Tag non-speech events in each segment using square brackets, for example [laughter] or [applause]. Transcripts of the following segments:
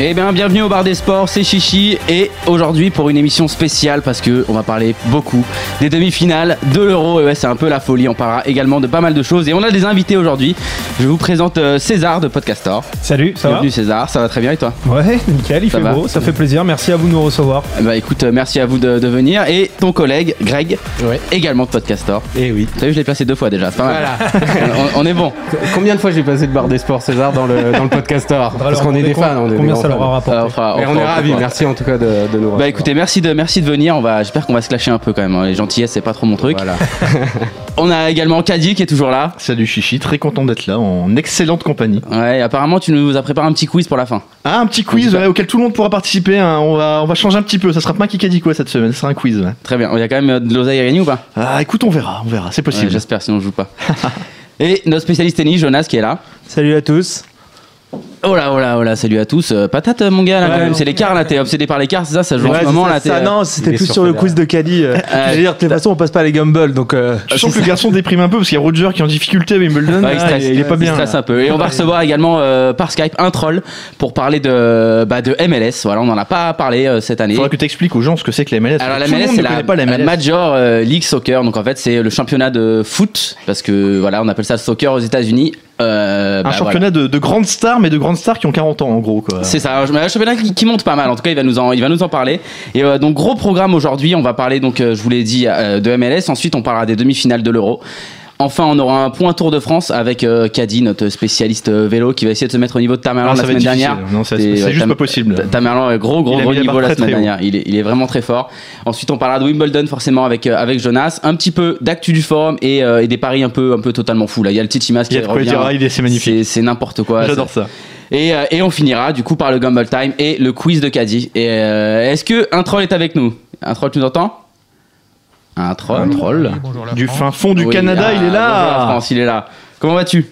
Eh bien, bienvenue au bar des sports, c'est Chichi et aujourd'hui pour une émission spéciale parce que on va parler beaucoup des demi-finales de l'Euro. Et ouais, c'est un peu la folie. On parlera également de pas mal de choses et on a des invités aujourd'hui. Je vous présente euh, César de Podcastor. Salut, ça Bienvenue César, ça va très bien et toi? Ouais, nickel, il Ça fait va beau, ça fait plaisir. Merci à vous de nous recevoir. Bah écoute, euh, merci à vous de, de venir et ton collègue Greg, Ouais. également de Podcastor. Eh oui. T'as vu, je l'ai placé deux fois déjà. C'est pas mal. Voilà. [laughs] on, on est bon. Combien de fois j'ai passé le bar des sports César dans le, dans le podcastor? Parce qu'on est des fans. On est ça leur fans. a rapporté Euh, on est ravis. Merci en tout cas de, de nous. Bah écoutez, merci de, merci de venir. On va, j'espère qu'on va se clasher un peu quand même. hein. Les gentillesses, c'est pas trop mon truc. Voilà. [laughs] On a également Caddy qui est toujours là. Salut Chichi, très content d'être là, en excellente compagnie. Ouais, apparemment tu nous as préparé un petit quiz pour la fin. Ah, un petit quiz ouais, auquel tout le monde pourra participer. hein. On, va, on va changer un petit peu. Ça sera pas un Kikadi quoi cette semaine, ce sera un quiz. ouais. Très bien. Il y a quand même euh, de l'oseille à gagner ou pas? Ah, écoute, on verra, on verra, c'est Ouais, possible. J'espère, sinon je joue pas. [laughs] Et notre spécialiste tennis, Jonas, qui est là. Salut à tous. Oh là, oh là, oh là, salut à tous. Euh, patate, mon gars, là, Ouais, quand même. C'est l'écart, là. T'es obsédé par l'écart, c'est ça Ça joue en ce moment, c'est là. ça, t'es, ça, euh, non, c'était il plus sur le quiz de Caddy. euh, [laughs] je veux dire, de toute façon, on passe pas les Gumball, donc. euh, Je sens que le garçon déprime un peu parce qu'il y a Roger qui est en difficulté à Wimbledon. Ouais, il là, stresse, il est pas bien. stresse là. un peu. Et on va recevoir également euh, par Skype un troll pour parler de, bah, de MLS. Voilà, on n'en a pas parlé euh, cette année. Faudra que tu expliques aux gens ce que c'est que la MLS. Alors la Tout le MLS monde c'est ne la, connaît pas la la MLS. Major euh, League Soccer. Donc en fait c'est le championnat de foot parce que voilà on appelle ça le soccer aux États-Unis. Euh, Un bah, championnat de, de grandes stars, mais de grandes stars qui ont 40 ans en gros. C'est ça, un un championnat qui, qui monte pas mal. En tout cas, il va nous en, il va nous en parler. Et euh, donc gros programme aujourd'hui. On va parler donc, euh, je vous l'ai dit, euh, de MLS. Ensuite, on parlera des demi-finales de l'Euro. Enfin, on aura un point Tour de France avec euh, Caddy, notre spécialiste euh, vélo, qui va essayer de se mettre au niveau de Tamerlan la semaine dernière. Non, c'est ouais, juste pas possible. Tamerlan est gros, gros, gros niveau la très, semaine très dernière. Il est, il est vraiment très fort. Ensuite, on parlera de Wimbledon forcément avec, euh, avec Jonas. Un petit peu d'actu du forum et, euh, et des paris un peu, un peu totalement fous. Là, il y a le Titimas Il y qui revient. dire, il est- c'est magnifique. C'est- n'importe quoi. J'adore ça. Et, et on finira du coup par le Gumball Time et le quiz de Caddy. Et est-ce que un troll est avec nous? Un troll, tu nous entends? Un troll. Un troll. Du fin fond du Oui, Canada, ah, il est bonjour la là. France, il est là. Comment vas-tu?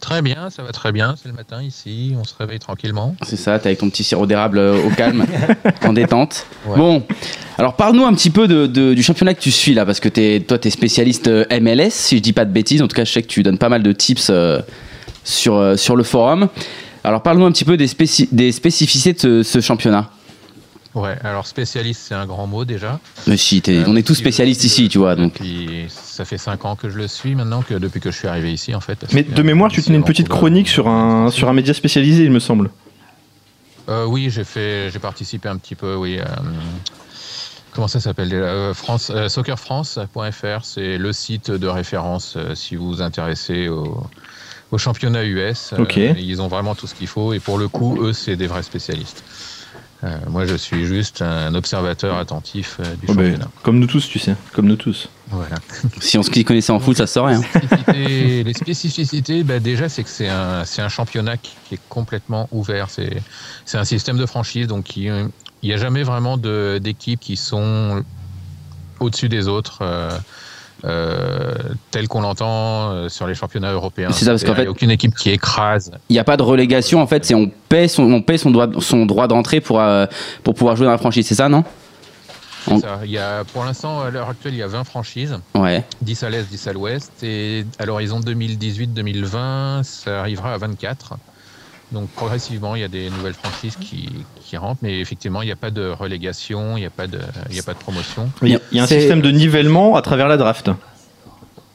Très bien, ça va très bien. C'est le matin ici, on se réveille tranquillement. C'est ça, t'es avec ton petit sirop d'érable euh, au calme, [laughs] en détente. Ouais. Bon, alors parle-nous un petit peu de, de- du championnat que tu suis là, parce que es, toi, t'es spécialiste euh, MLS, si je dis pas de bêtises. En tout cas, je sais que tu donnes pas mal de tips euh, sur, euh, sur le forum. Alors parle-nous un petit peu des, spéci- des spécificités de ce, ce championnat. Ouais, alors spécialiste, c'est un grand mot déjà. Mais si, Euh, on est tous spécialistes ici, tu vois. Donc. Depuis, ça fait 5 ans que je le suis maintenant, que depuis que je suis arrivé ici en fait. Mais de mémoire, tu tenais une petite chronique sur un, sur un média spécialisé, il me semble. Euh, oui, j'ai fait, j'ai participé un petit peu, oui. euh, comment ça s'appelle déjà Euh, France, euh, Soccerfrance.fr, c'est le site de référence euh, si vous vous intéressez au, au championnat US. Euh, Ok. ils ont vraiment tout ce qu'il faut et pour le coup, eux, c'est des vrais spécialistes. Euh, moi, je suis juste un observateur attentif euh, du Oh, ben, championnat. comme nous tous, tu sais. Comme nous tous. Voilà. [laughs] Si on se connaissait en foot, ça se saurait. hein. les spécificités, bah, déjà, c'est que c'est un, championnat qui, qui est complètement ouvert. C'est un système de franchise, donc il n'y a jamais vraiment d'équipes qui sont au-dessus des autres. euh, euh, tel qu'on l'entend euh, sur les championnats européens. C'est ça, parce qu'en Il y a fait- aucune équipe qui écrase. Il n'y a pas de relégation, en fait, c'est on paie son, on paie son droit, son droit d'entrée pour, euh, pour pouvoir jouer dans la franchise, c'est ça, non? C'est On- ça. Il y a, pour l'instant, à l'heure actuelle, il y a 20 franchises, Ouais. 10 à l'est, 10 à l'ouest, et à l'horizon 2018-2020, ça arrivera à 24. Donc progressivement, il y a des nouvelles franchises qui, qui rentrent, mais effectivement, il n'y a pas de relégation, il n'y a, pas de- il n'y a pas de promotion. Il y a, il y a un système de nivellement à travers la draft.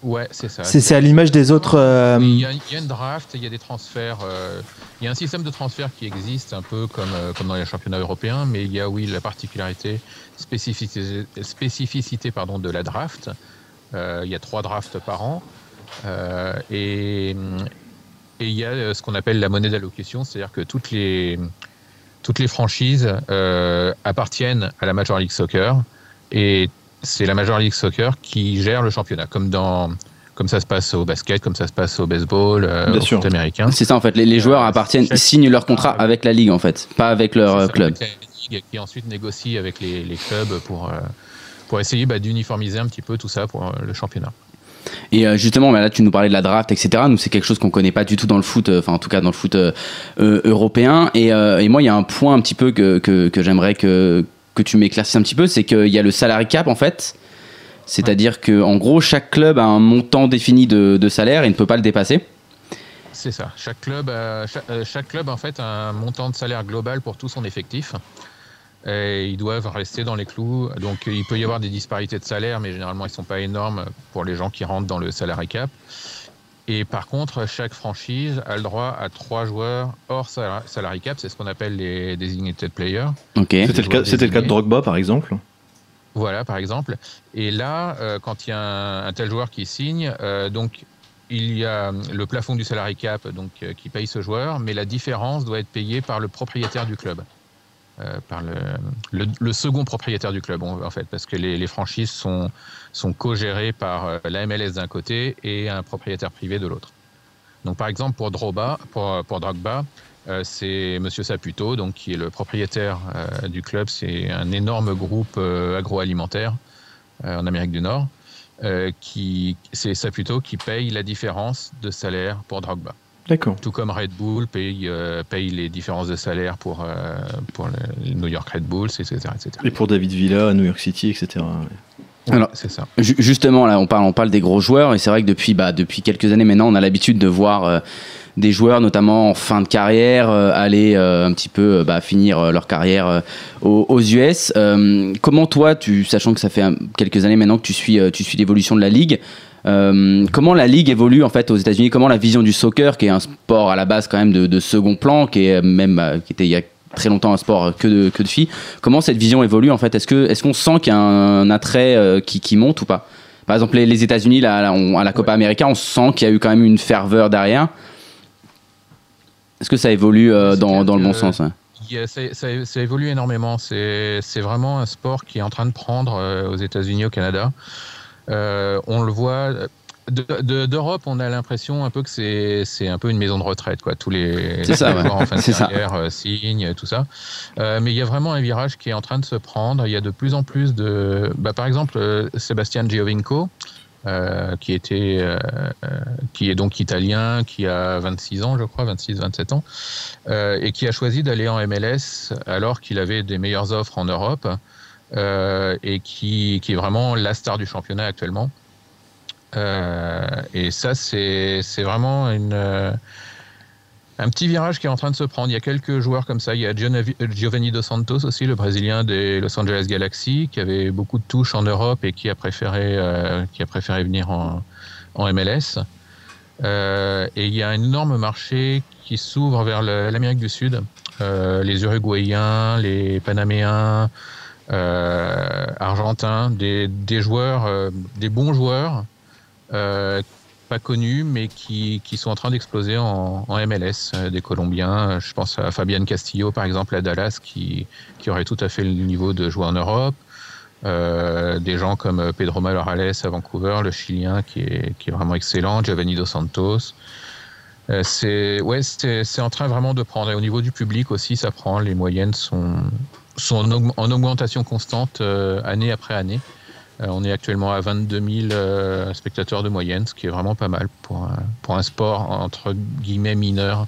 Ouais, c'est ça. C'est à l'image des autres. euh, Il y, a, il y a une draft, il y a des transferts. euh, il y a un système de transfert qui existe un peu comme, euh, comme dans les championnats européens, mais il y a oui la particularité, spécificité, spécificité pardon, de la draft. Euh, il y a trois drafts par an. Euh, et, et il y a euh, ce qu'on appelle la monnaie d'allocution, c'est-à-dire que toutes les, toutes les franchises euh, appartiennent à la Major League Soccer et c'est la Major League Soccer qui gère le championnat, comme dans comme ça se passe au basket, comme ça se passe au baseball, euh, Bien au sûr. foot américain. C'est ça, en fait, les, les joueurs Euh, appartiennent, chaque- signent leur contrat avec la ligue, en fait, pas avec leur ça, club. avec la Ligue qui ensuite négocie avec les, les clubs pour, euh, pour essayer bah, d'uniformiser un petit peu tout ça pour euh, le championnat. Et euh, justement, bah, là, tu nous parlais de la draft, etc. Nous, c'est quelque chose qu'on connaît pas du tout dans le foot, euh, enfin, en tout cas, dans le foot euh, européen. Et, moi, il y a un point un petit peu que, que, que j'aimerais que, que tu m'éclaircisses un petit peu, c'est qu'il y a le salary cap, en fait. C'est-à-dire que, en gros, chaque club a un montant défini de, de salaire et ne peut pas le dépasser. C'est ça. Chaque club, chaque, chaque club en fait a un montant de salaire global pour tout son effectif. Et ils doivent rester dans les clous. Donc il peut y avoir des disparités de salaire, mais généralement ils sont pas énormes pour les gens qui rentrent dans le salary cap. Et par contre, chaque franchise a le droit à trois joueurs hors sala- salary cap. C'est ce qu'on appelle les designated players. Ok. C'était le, cas- c'était le cas de Drogba, par exemple. Voilà, par exemple. Et là, euh, quand il y a un, un tel joueur qui signe, euh, donc il y a le plafond du salary cap donc, euh, qui paye ce joueur, mais la différence doit être payée par le propriétaire du club. Euh, par le, second propriétaire du club, en fait, parce que les, franchises sont, sont co-gérées par euh, la MLS d'un côté et un propriétaire privé de l'autre. Donc, par exemple, pour Drogba, pour, pour Drogba euh, c'est Monsieur Saputo, donc, qui est le propriétaire du club. C'est un énorme groupe agroalimentaire en Amérique du Nord. Qui, c'est Saputo qui paye la différence de salaire pour Drogba. D'accord. Tout comme Red Bull paye, euh, paye les différences de salaire pour, euh, pour le New York Red Bulls, etc. etc. Et pour David Villa à New York City, etc. Alors, c'est ça. Ju- Justement, là, on parle, on parle des gros joueurs, et c'est vrai que depuis, bah, depuis quelques années maintenant, on a l'habitude de voir euh, des joueurs, notamment en fin de carrière, euh, aller euh, un petit peu euh, bah, finir euh, leur carrière euh, aux, aux US. Euh, comment toi, tu, sachant que ça fait un- quelques années maintenant que tu suis, euh, tu suis l'évolution de la ligue, euh, comment la ligue évolue en fait aux États-Unis? Comment la vision du soccer, qui est un sport à la base quand même de, de second plan, qui est même euh, qui était il y a très longtemps un sport que de, que de filles. Comment cette vision évolue en fait? Est-ce que est-ce qu'on sent qu'il y a un, attrait euh, qui, qui monte ou pas? Par exemple, les, les États-Unis, là, là, on- à la Copa América, on sent qu'il y a eu quand même une ferveur derrière. Est-ce que ça évolue euh, dans, dans le bon sens ça, ça- ça évolue énormément. C'est c'est vraiment un sport qui est en train de prendre euh, aux États-Unis, au Canada. Euh, on le voit. de- de- D'Europe, on a l'impression un peu que c'est un peu une maison de retraite, quoi. Tous les, ça, les ouais. joueurs en fin de C'est ça. carrière euh, signent, tout ça. Euh, mais il y a vraiment un virage qui est en train de se prendre. Il y a de plus en plus de, bah, par exemple, euh, Sébastien Giovinco, qui était, qui est donc italien, qui a 26 ans, je crois, 26, 27 ans, et qui a choisi d'aller en MLS alors qu'il avait des meilleures offres en Europe, et qui, est vraiment la star du championnat actuellement. Euh, et ça, c'est vraiment euh, un petit virage qui est en train de se prendre. Il y a quelques joueurs comme ça. Il y a Giovanni- Dos Santos aussi, le Brésilien des Los Angeles Galaxy, qui avait beaucoup de touches en Europe et qui a préféré, euh, qui a préféré venir en, MLS. Euh, et il y a un énorme marché qui s'ouvre vers l'Amérique du Sud. Euh, les Uruguayens, les Panaméens, euh, Argentins, des, joueurs, euh, des bons joueurs, euh, pas connus, mais qui, sont en train d'exploser en, MLS. Euh, des Colombiens, euh, je pense à Fabian Castillo, par exemple, à Dallas, qui, aurait tout à fait le niveau de jouer en Europe. Euh, des gens comme euh, Pedro Morales à Vancouver, le Chilien, qui est, vraiment excellent, Giovanni Dos Santos. Euh, c'est c'est en train vraiment de prendre. Et au niveau du public aussi, ça prend. Les moyennes sont, sont en, aug- en augmentation constante euh, année après année. Euh, on est actuellement à 22 000 euh, spectateurs de moyenne, ce qui est vraiment pas mal pour un, pour un sport entre guillemets mineur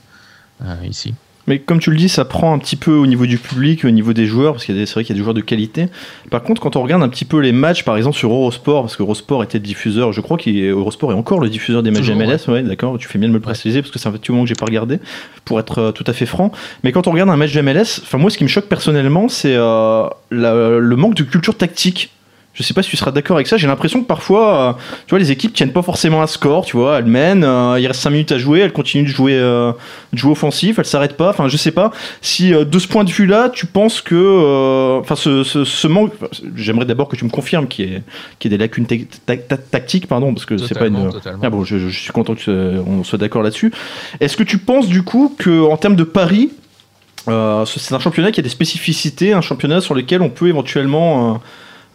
ici. Mais comme tu le dis, ça prend un petit peu au niveau du public, au niveau des joueurs, parce qu'il y a des- c'est vrai qu'il y a des joueurs de qualité. Par contre, quand on regarde un petit peu les matchs, par exemple sur Eurosport, parce que Eurosport était le diffuseur, je crois qu'Eurosport est encore le diffuseur des matchs MLS, ouais, d'accord, tu fais bien de me le préciser, parce que c'est un petit moment que j'ai pas regardé, pour être euh, tout à fait franc. Mais quand on regarde un match de MLS, enfin moi ce qui me choque personnellement, c'est euh, la- le manque de culture tactique. Je sais pas si tu seras d'accord avec ça. J'ai l'impression que parfois, euh, tu vois, les équipes tiennent pas forcément un score. Tu vois, elles mènent, euh, il reste 5 minutes à jouer, elles continuent de jouer, euh, de jouer offensif, elles s'arrêtent pas. Enfin, je sais pas si de ce point de vue-là, tu penses que, enfin, ce, ce, ce manque. J'aimerais d'abord que tu me confirmes qu'il y, ait- qu'il y ait des lacunes ta- ta- ta- tactiques, pardon, parce que c'est pas une. totalement. Ah bon, je, je suis content qu'on soit d'accord là-dessus. Est-ce que tu penses du coup que en termes de paris, ce- c'est un championnat qui a des spécificités, un championnat sur lequel on peut éventuellement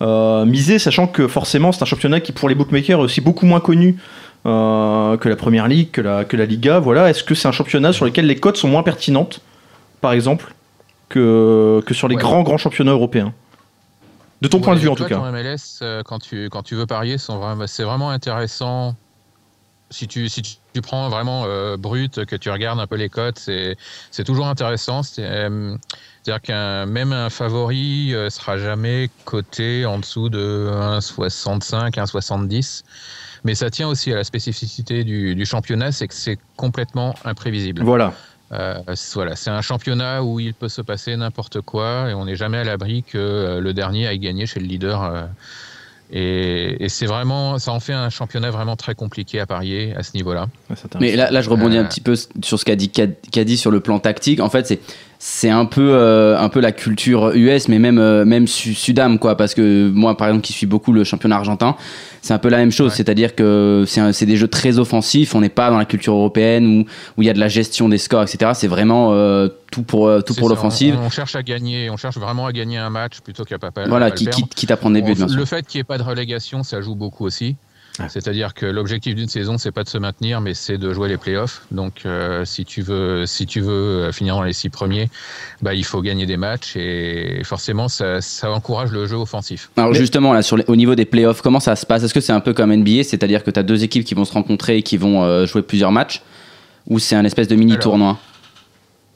euh, miser, sachant que forcément c'est un championnat qui pour les bookmakers est aussi beaucoup moins connu euh, que la Première Ligue, que la, que la Liga. Voilà, est-ce que c'est un championnat sur lequel les cotes sont moins pertinentes, par exemple, que, que sur les Ouais. grands grands championnats européens? De ton Ouais, point de vue, en tout cas. MLS, euh, quand tu, quand tu veux parier, c'est vraiment intéressant. Si tu, si tu, tu prends vraiment euh, brut, que tu regardes un peu les cotes, c'est toujours intéressant. Euh, C'est-à-dire qu'un même un favori euh, sera jamais coté en dessous de 1,65, 1,70. Mais ça tient aussi à la spécificité du, du championnat, c'est que c'est complètement imprévisible. Voilà. Euh, c'est- voilà, c'est un championnat où il peut se passer n'importe quoi et on n'est jamais à l'abri que le dernier aille gagner chez le leader. Et et c'est vraiment, ça en fait un championnat vraiment très compliqué à parier à ce niveau-là. Ouais. Mais là, là, je rebondis un Euh. petit peu sur ce qu'a dit, qu'a dit sur le plan tactique. En fait, c'est c'est un peu euh, un peu la culture US, mais même euh, même su- Sudam quoi. Parce que moi, par exemple, qui suis beaucoup le championnat argentin, c'est un peu la même chose. Ouais. C'est-à-dire que c'est des jeux très offensifs. On n'est pas dans la culture européenne où où il y a de la gestion des scores, etc. C'est vraiment euh, tout pour euh, tout pour l'offensive. On, on cherche à gagner, on cherche vraiment à gagner un match plutôt qu'à pas, pas Voilà, qui, quitte, quitte à prendre des buts, Bon, bien sûr. le fait qu'il n'y ait pas de relégation, ça joue beaucoup aussi. C'est-à-dire que l'objectif d'une saison, c'est pas de se maintenir, mais c'est de jouer les playoffs. Donc, euh, si tu veux, si tu veux euh, finir dans les six premiers, bah, il faut gagner des matchs et forcément, ça, ça encourage le jeu offensif. Alors Mais- justement, là, sur les- au niveau des playoffs, comment ça se passe? Est-ce que c'est un peu comme NBA, c'est-à-dire que tu as deux équipes qui vont se rencontrer et qui vont euh, jouer plusieurs matchs? Ou c'est un espèce de mini-tournoi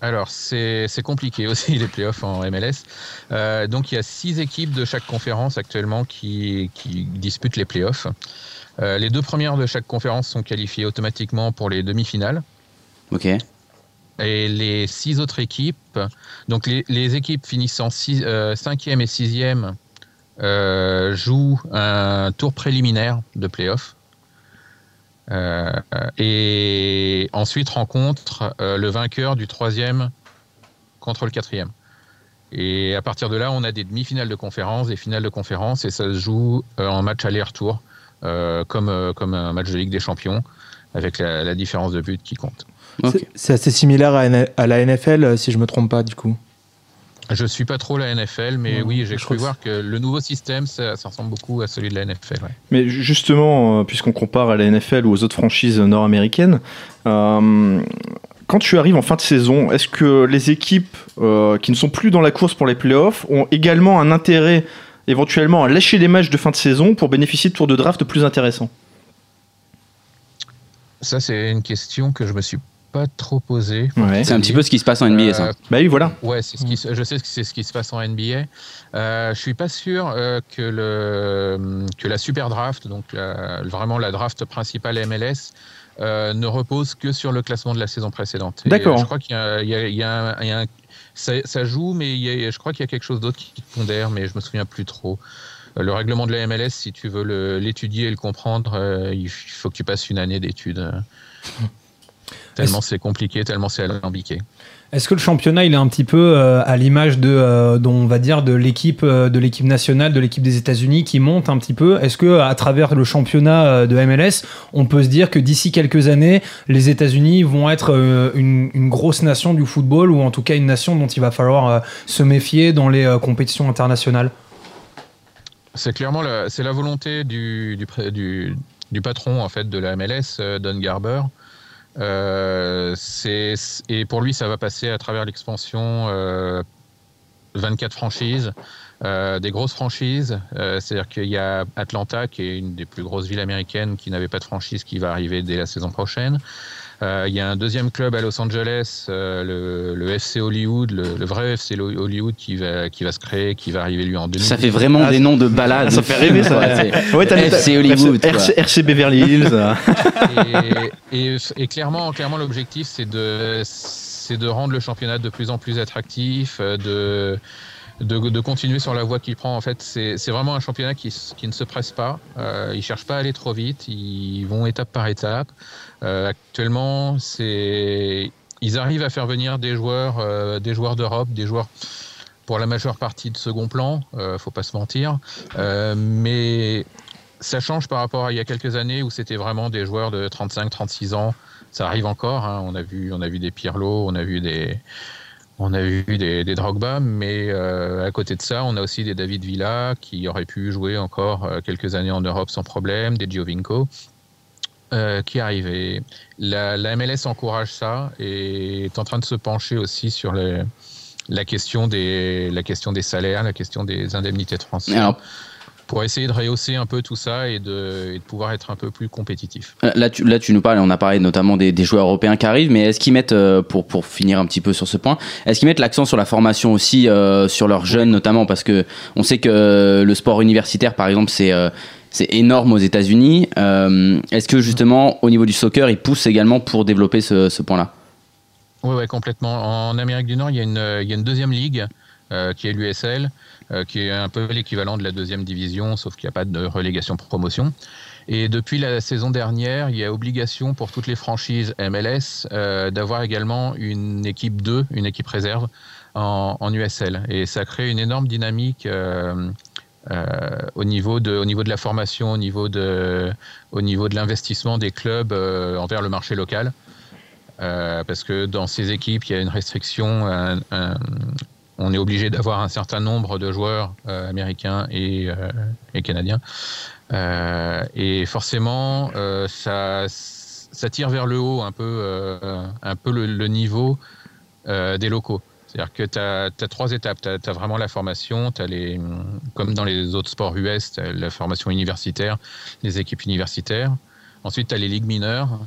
Alors, c'est c'est compliqué [laughs] aussi les playoffs en MLS. Euh, donc, il y a six équipes de chaque conférence actuellement qui, qui disputent les playoffs. Euh, les deux premières de chaque conférence sont qualifiées automatiquement pour les demi-finales. Ok. Et les six autres équipes, donc les, les équipes finissant euh, cinquième et sixième, euh, jouent un tour préliminaire de playoff. Euh, et ensuite rencontrent euh, le vainqueur du troisième contre le quatrième. Et à partir de là, on a des demi-finales de conférence, des finales de conférence, et ça se joue euh, en match aller-retour, comme, euh, comme un match de Ligue des Champions, avec la, la différence de but qui compte. C'est- assez similaire à, la NFL, euh, si je me trompe pas, du coup. Je suis pas trop la NFL, mais oui, je j'ai cru que voir que le nouveau système, ça, ça ressemble beaucoup à celui de la NFL. ouais. Mais justement, euh, puisqu'on compare à la NFL ou aux autres franchises nord-américaines, euh, quand tu arrives en fin de saison, est-ce que les équipes euh, qui ne sont plus dans la course pour les playoffs ont également un intérêt éventuellement à lâcher les matchs de fin de saison pour bénéficier de tours de draft plus intéressants Ça, c'est une question que je me suis pas trop posée. Ouais. C'est un petit peu ce qui se passe en NBA, ça. Euh, Bah oui, voilà. Ouais, c'est ce qui, je sais que c'est ce qui se passe en NBA. Euh, je suis pas sûr euh, que le que la super draft, donc la- vraiment la draft principale MLS, euh, ne repose que sur le classement de la saison précédente. Et, D'accord. euh, Je crois qu'il y a un- ça, ça joue, mais y a- je crois qu'il y a quelque chose d'autre qui pondère, mais je me souviens plus trop. Euh, Le règlement de la MLS, si tu veux l'étudier et le comprendre, euh, il faut que tu passes une année d'études. euh. Tellement c'est compliqué, tellement c'est alambiqué. Est-ce que le championnat il est un petit peu euh, à l'image de, euh, on va dire de l'équipe euh, de l'équipe nationale de l'équipe des États-Unis qui monte un petit peu? Est-ce que à travers le championnat de MLS, on peut se dire que d'ici quelques années, les États-Unis vont être une, grosse nation du football ou en tout cas une nation dont il va falloir se méfier dans les compétitions internationales? C'est clairement la, la volonté du, du, du, patron en fait de la MLS, Don Garber. Euh, et pour lui, ça va passer à travers l'expansion euh, 24 franchises, euh, des grosses franchises. Euh, c'est-à-dire qu'il y a Atlanta, qui est une des plus grosses villes américaines, qui n'avait pas de franchise, qui va arriver dès la saison prochaine. Euh, il y a un deuxième club à Los Angeles, euh, le, le FC Hollywood, le, le vrai FC Hollywood qui va, qui va se créer, qui va arriver lui en 2000. Ça fait vraiment Ah, des noms de balades. Ça fait rêver, ça. Ouais, FC Hollywood, RC, quoi. RC Beverly Hills. et, et- et clairement, clairement l'objectif, c'est de, c'est de rendre le championnat de plus en plus attractif, euh, de, de, continuer sur la voie qu'il prend. En fait, c'est vraiment un championnat qui, qui ne se presse pas. Euh, ils cherchent pas à aller trop vite. Ils vont étape par étape. Euh, actuellement, c'est ils arrivent à faire venir des joueurs, euh, des joueurs d'Europe, des joueurs pour la majeure partie de second plan. Euh, faut pas se mentir, mais ça change par rapport à il y a quelques années où c'était vraiment des joueurs de 35-36 ans. Ça arrive encore. hein. On a vu, on a vu des Pirlo, on a vu des, on a vu des, des Drogba, mais euh, à côté de ça, on a aussi des David Villa qui auraient pu jouer encore euh, quelques années en Europe sans problème, des Giovinco euh, qui arrivent. Et la, MLS encourage ça et est en train de se pencher aussi sur la question des salaires, la question des indemnités de transfert. Pour essayer de rehausser un peu tout ça et de, et de pouvoir être un peu plus compétitif. Là tu, là, tu nous parles, on a parlé notamment des, des joueurs européens qui arrivent, mais est-ce qu'ils mettent, euh, pour, pour finir un petit peu sur ce point, est-ce qu'ils mettent l'accent sur la formation aussi, euh, sur leurs jeunes notamment, parce que on sait que le sport universitaire, par exemple, c'est euh, c'est énorme aux États-Unis. Euh, est-ce que justement, au niveau du soccer, ils poussent également pour développer ce, ce point-là? Oui, ouais, complètement. En Amérique du Nord, il y a une, il y a une deuxième ligue qui est l'USL, qui est un peu l'équivalent de la deuxième division, sauf qu'il n'y a pas de relégation promotion. Et depuis la saison dernière, il y a obligation pour toutes les franchises MLS euh, d'avoir également une équipe 2, une équipe réserve en, USL. Et ça crée une énorme dynamique euh, euh, au, niveau de, au niveau de la formation, au niveau de, au niveau de l'investissement des clubs euh, envers le marché local. Euh, parce que dans ces équipes, il y a une restriction. On est obligé d'avoir un certain nombre de joueurs euh, américains et, euh, canadiens. Euh, et forcément, ça, tire vers le haut un peu, un peu le, niveau des locaux. C'est-à-dire que tu as, trois étapes. Tu as, vraiment la formation, t'as les, comme dans les autres sports US, tu la formation universitaire, les équipes universitaires. Ensuite, tu as les ligues mineures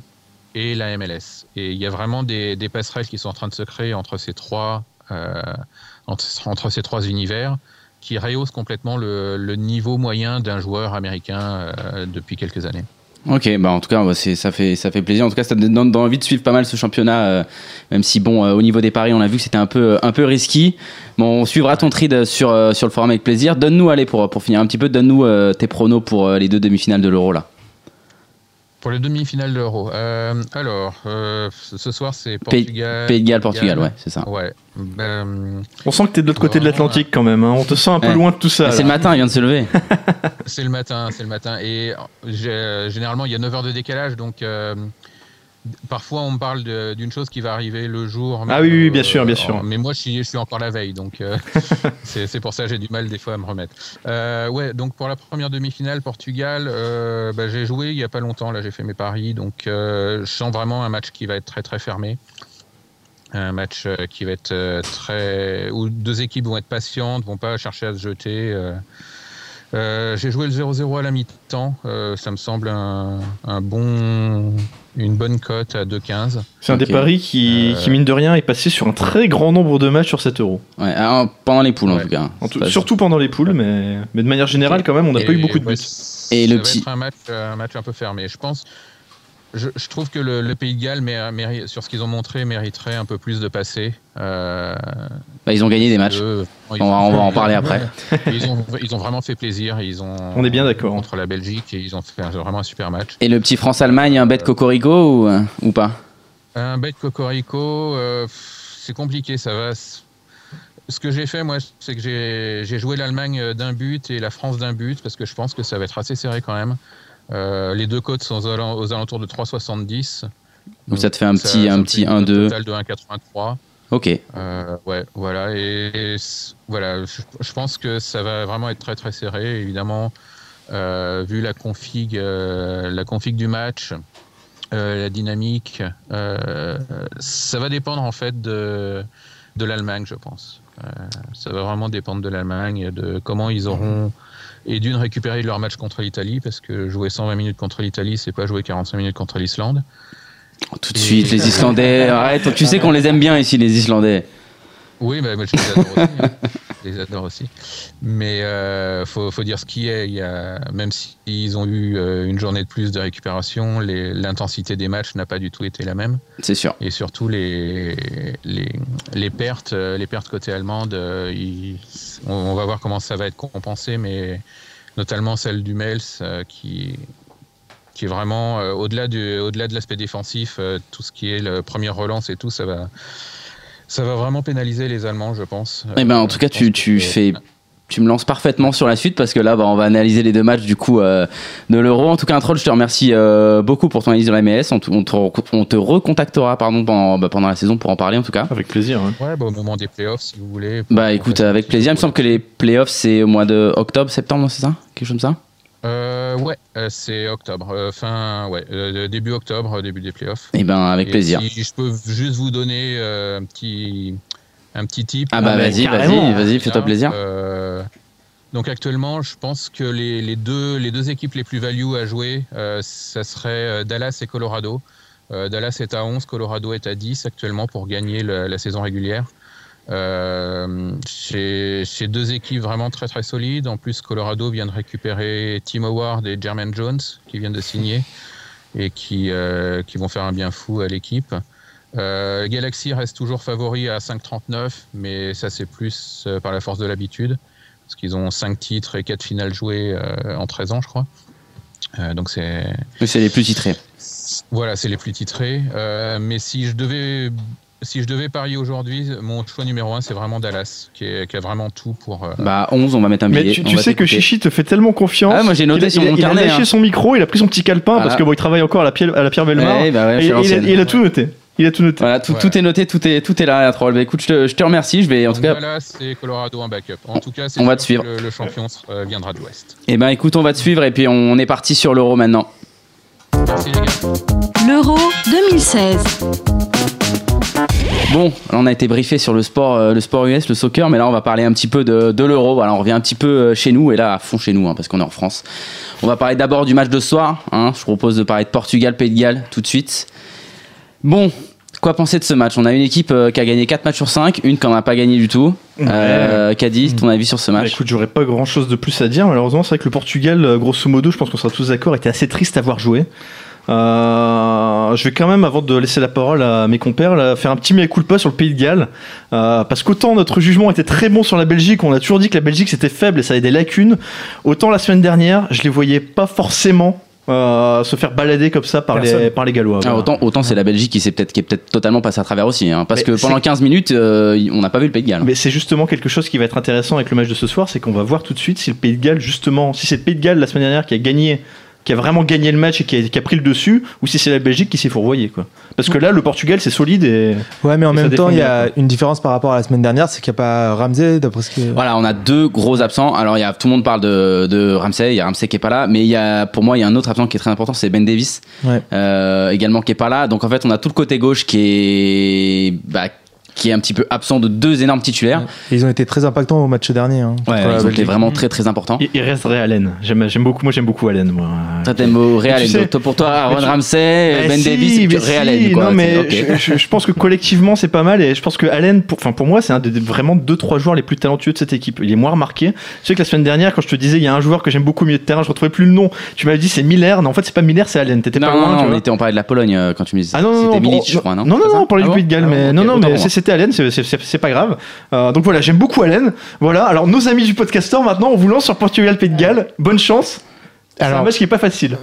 et la MLS. Et il y a vraiment des, des passerelles qui sont en train de se créer entre ces trois, entre, ces trois univers qui rehaussent complètement le, niveau moyen d'un joueur américain euh, depuis quelques années. Ok, bah en tout cas, ça fait, ça fait plaisir. En tout cas, ça donne envie de suivre pas mal ce championnat, euh, même si, bon, euh, au niveau des paris, on a vu que c'était un peu, un peu risky. Bon, on suivra ton trade sur, sur le forum avec plaisir. Donne-nous, allez, pour, pour finir un petit peu, donne-nous tes pronos pour les deux demi-finales de l'Euro, là. Pour les demi-finales de l'Euro, euh, alors, euh, ce soir, c'est Pays- Portugal. Pays de Galles, Portugal, ouais, c'est ça. Ouais. Ben, On sent que t'es de l'autre côté de l'Atlantique quand même. hein. On te sent un peu Ouais. loin de tout ça. C'est le matin, il vient de se lever. [laughs] C'est le matin, c'est le matin. Et généralement, il y a 9 heures de décalage, donc euh, parfois on me parle d'une chose qui va arriver le jour. Ah oui, oui, bien sûr, bien sûr. Mais moi, je suis, je suis encore la veille, donc euh, [laughs] c'est pour ça que j'ai du mal des fois à me remettre. Euh, ouais, donc pour la première demi-finale, Portugal, euh, bah, j'ai joué il y a pas longtemps, là j'ai fait mes paris, donc je sens vraiment un match qui va être très très fermé. Un match qui va être très. où deux équipes vont être patientes, vont pas chercher à se jeter. Euh, j'ai joué le 0-0 à la mi-temps. Euh, ça me semble un, un bon, une bonne cote à 2-15. C'est un des Ok. paris qui, Euh, qui, mine de rien, est passé sur un très grand nombre de matchs sur 7 euros. Ouais, ah, pendant les poules, en tout cas. En tout- surtout pendant les poules, mais, mais de manière générale, quand même, on n'a pas eu beaucoup de ouais, buts. Et ça le va petit- être un match, un match un peu fermé. Je pense. Je, je trouve que le, le Pays de Galles, sur ce qu'ils ont montré, mériterait un peu plus de passer. Euh, Bah, ils ont gagné des matchs. eux, On va- ont- on va en parler après. [laughs] ils, ont, ils ont vraiment fait plaisir. Ils ont, On est bien d'accord. Contre la Belgique, et ils ont fait vraiment un super match. Et le petit France-Allemagne, un bet cocorico ou, euh, ou pas? Un bet cocorico, euh, c'est compliqué, ça va. Ce que j'ai fait, moi, c'est que j'ai joué l'Allemagne d'un but et la France d'un but, parce que je pense que ça va être assez serré quand même. Euh, les deux côtes sont aux alentours aux alentours de 3,70. Donc ça te fait un petit, ça un me petit fait une 1-2. total de 1,83. Ok. Euh, ouais, voilà. Et, voilà, je, je pense que ça va vraiment être très très serré. Évidemment, euh, vu la config, euh, la config du match, la dynamique, ça va dépendre en fait de, de l'Allemagne, je pense. Ça va vraiment dépendre de l'Allemagne, de comment ils auront et d'une récupérer leur match contre l'Italie, parce que jouer 120 minutes contre l'Italie, c'est pas jouer 45 minutes contre l'Islande. Tout de suite, les Islandais. Arrête, tu sais qu'on les aime bien ici, les Islandais. Oui, bah, moi, je les adore aussi. hein. [laughs] Je les adore aussi. Mais euh, faut, faut dire ce qui est. Il y a, même s'ils ont eu euh, une journée de plus de récupération, l'intensité des matchs n'a pas du tout été la même. C'est sûr. Et surtout, les, les, les pertes, euh, les pertes côté allemande, euh, ils- on, on va voir comment ça va être compensé, mais notamment celle du Mels, qui, qui est vraiment euh, au-delà du, au-delà de l'aspect défensif, euh, tout ce qui est le première relance et tout, ça va, ça va vraiment pénaliser les Allemands, je pense. Eh ben, en Euh, tout cas, je tu, tu que- fais. Tu me lances parfaitement sur la suite parce que là, bah, on va analyser les deux matchs du coup euh, de l'Euro. En tout cas, un troll, je te remercie euh, beaucoup pour ton analyse de la MLS. On te, on te, on te recontactera pardon, pendant, bah, pendant la saison pour en parler en tout cas. Avec plaisir. hein. Ouais, bah, au moment des playoffs, si vous voulez. Bah écoute, avec plaisir. Il me semble que les playoffs c'est au mois de octobre, septembre, c'est ça? Quelque chose comme ça? Euh, ouais, euh, c'est octobre, euh, fin, ouais, euh, début octobre, début des playoffs. Eh ben, avec Et plaisir. Si je peux juste vous donner euh, un petit un petit type. Ah bah mais vas-y, vas-y, vas-y, fais-toi plaisir. Euh, donc actuellement, je pense que les, les deux, les deux équipes les plus value à jouer, euh, ça serait Dallas et Colorado. Euh, Dallas est à 11, Colorado est à 10 actuellement pour gagner le- la saison régulière. Euh, c'est deux équipes vraiment très très solides. En plus, Colorado vient de récupérer Tim Howard et Jermaine Jones qui viennent de signer et qui, euh, qui vont faire un bien fou à l'équipe. Euh, Galaxy reste toujours favori à 5,39, mais ça c'est plus euh, par la force de l'habitude, parce qu'ils ont 5 titres et 4 finales jouées en 13 ans, je crois. Donc c'est Mais C'est les plus titrés. voilà, c'est les plus titrés. Mais si je devais si je devais parier aujourd'hui, mon choix numéro 1 c'est vraiment Dallas, qui, est- qui a vraiment tout pour. euh, Bah 11, on va mettre un billet. Mais tu, sais que. Chichi te fait tellement confiance. Ah, moi, j'ai noté a- sur il a- mon il carnet, a lâché hein. son micro, il a pris son petit calepin Voilà. parce que bon, il travaille encore à la Pierre, à la Pierre Bellemare. Ouais, bah ouais, et, il, a, il tout noté. Il a tout noté. Voilà, tout, Voilà. tout est noté, tout est, tout est là, la troll. Bah écoute, je te, je te remercie. Je vais, en tout cas, Dallas et Colorado un backup. En tout cas, c'est On va te suivre. que Le, le champion euh, viendra de l'Ouest. eh ben écoute, on va te suivre et puis on est parti sur l'euro maintenant. Merci les gars. L'Euro 2016. Bon, là, on a été briefé sur le sport, euh, le sport US, le soccer, mais là on va parler un petit peu de, de l'euro. Voilà, on revient un petit peu euh, chez nous et là à fond chez nous, hein, parce qu'on est en France. On va parler d'abord du match de soir. hein. Je vous propose de parler de Portugal, Pays de Galles tout de suite. Bon, quoi penser de ce match? On a une équipe euh, qui a gagné 4 matchs sur 5, une qui n'en a pas gagné du tout. Euh, Caddy, ton avis sur ce Bah, match écoute, j'aurais pas grand chose de plus à dire. Malheureusement, c'est vrai que le Portugal, grosso modo, je pense qu'on sera tous d'accord, était assez triste à voir jouer. Euh, je vais quand même, avant de laisser la parole à mes compères, là, faire un petit mea culpa sur le Pays de Galles. Euh, parce qu'autant notre jugement était très bon sur la Belgique, on a toujours dit que la Belgique c'était faible et ça avait des lacunes. Autant la semaine dernière, je les voyais pas forcément euh, se faire balader comme ça par, les, Personne. par les Gallois. Ah, autant, autant c'est la Belgique qui, s'est peut-être, qui est peut-être totalement passée à travers aussi. hein, parce Mais que pendant c'est- 15 minutes, euh, on n'a pas vu le Pays de Galles. Mais c'est justement quelque chose qui va être intéressant avec le match de ce soir, c'est qu'on va voir tout de suite si le Pays de Galles, justement, si c'est le Pays de Galles la semaine dernière qui a gagné, qui a vraiment gagné le match et qui a, qui a pris le dessus, ou si c'est la Belgique qui s'est fourvoyée, quoi. Parce que là, le Portugal, c'est solide et. Ouais, mais en même temps, il y a une différence par rapport à la semaine dernière, c'est qu'il n'y a pas Ramsey, d'après ce que. Voilà, on a deux gros absents. Alors, il y a, tout le monde parle de, de Ramsey, il y a Ramsey qui est pas là, mais il y a, pour moi, il y a un autre absent qui est très important, c'est Ben Davis, Ouais. euh, également qui est pas là. Donc, en fait, on a tout le côté gauche qui est, bah, qui est un petit peu absent de deux énormes titulaires. Et ils ont été très impactants au match dernier. hein, Ouais, ils ont été vraiment très très importants. Il, il resterait Allen. J'aime j'aime beaucoup, moi j'aime beaucoup Allen, moi. Toi, t'aimes tu et sais- donc, pour toi, Aaron tu- Ramsey, Eh Ben si, Davis, si, Allen, quoi. Non, mais je, pense que collectivement c'est pas mal et je pense que Allen, pour, enfin pour moi, c'est un des vraiment deux trois joueurs les plus talentueux de cette équipe. Il est moins remarqué. Je sais que la semaine dernière, quand je te disais il y a un joueur que j'aime beaucoup au milieu de terrain, je retrouvais plus le nom. Tu m'avais dit c'est Miller. Non, en fait c'est pas Miller, c'est Allen. T'étais Non, pas non, loin. tu non, on parlait de la Pologne euh, quand tu me disais. Ah non, non, C'était non, Milic, je crois, non Non, non, on parlait Ah du bon Pays de Galles, Ah mais non, non, mais pour Allen, c'est- pas grave. Euh, donc voilà, j'aime beaucoup Allen. Voilà, alors nos amis du podcaster, maintenant, on vous lance sur Portugal-Pays de Galles. Bonne chance. C'est un match qui est pas facile.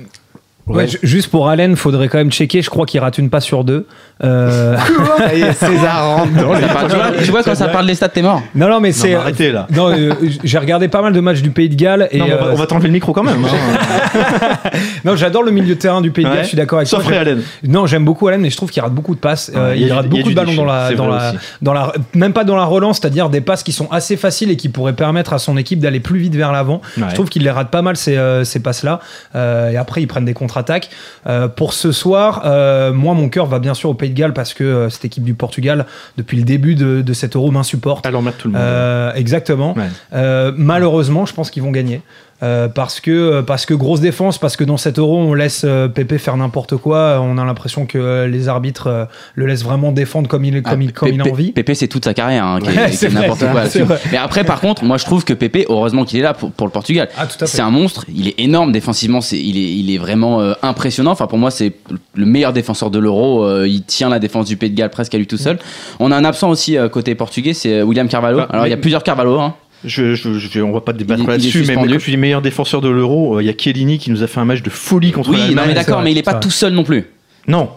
Ouais, juste pour Allen, faudrait quand même checker. Je crois qu'il rate une passe sur deux. Euh, [laughs] César rentre dans les- Ça parle- tu vois, tu vois, quand ça parle des stats, t'es mort. non, non, mais Non, c'est. mais arrêtez là. Non, euh, j'ai regardé pas mal de matchs du Pays de Galles et Non, mais on va, euh, on va t'enlever le micro quand même. hein. [laughs] non, j'adore le milieu de terrain du Pays de Galles. Ouais. Je suis d'accord avec Sauf toi. Ray Allen. Non, j'aime beaucoup Allen, mais je trouve qu'il rate beaucoup de passes. Euh, il, a rate beaucoup de ballons dans la, dans la, aussi. dans la, même pas dans la relance, c'est-à-dire des passes qui sont assez faciles et qui pourraient permettre à son équipe d'aller plus vite vers l'avant. Je trouve qu'il les rate pas mal ces, euh, passes-là. Euh, et après, ils prennent des contre-attaques. Euh, pour ce soir, euh, moi, mon cœur va bien sûr au Pays de Galles parce que euh, cette équipe du Portugal, depuis le début de, de cet Euro, m'insupporte. Alors, tout le monde. Exactement. Ouais. Malheureusement, je pense qu'ils vont gagner. Euh, parce que parce que grosse défense, parce que dans cet euro on laisse euh, Pépé faire n'importe quoi. On a l'impression que euh, les arbitres euh, le laissent vraiment défendre comme il comme il comme il a envie. Pépé, c'est toute sa carrière, hein, qui Ouais, est, n'importe quoi. Mais après, par contre, moi, je trouve que Pépé, heureusement qu'il est là pour, pour le Portugal. Ah. C'est un monstre, il est énorme défensivement, c'est, il, est, il est vraiment euh, impressionnant. Enfin, pour moi, c'est le meilleur défenseur de l'Euro. euh, il tient la défense du Pays de Galles presque à lui tout seul. On a un absent aussi euh, côté portugais, c'est euh, William Carvalho. Ah, Alors, il y a plusieurs Carvalho. Hein. Je, je, je- on va pas débattre là-dessus, mais, mais quand tu dis meilleur défenseur de l'Euro, euh, il y a Chiellini qui nous a fait un match de folie contre Oui, non, l'Allemagne. mais d'accord, mais il est pas tout seul non plus. Non.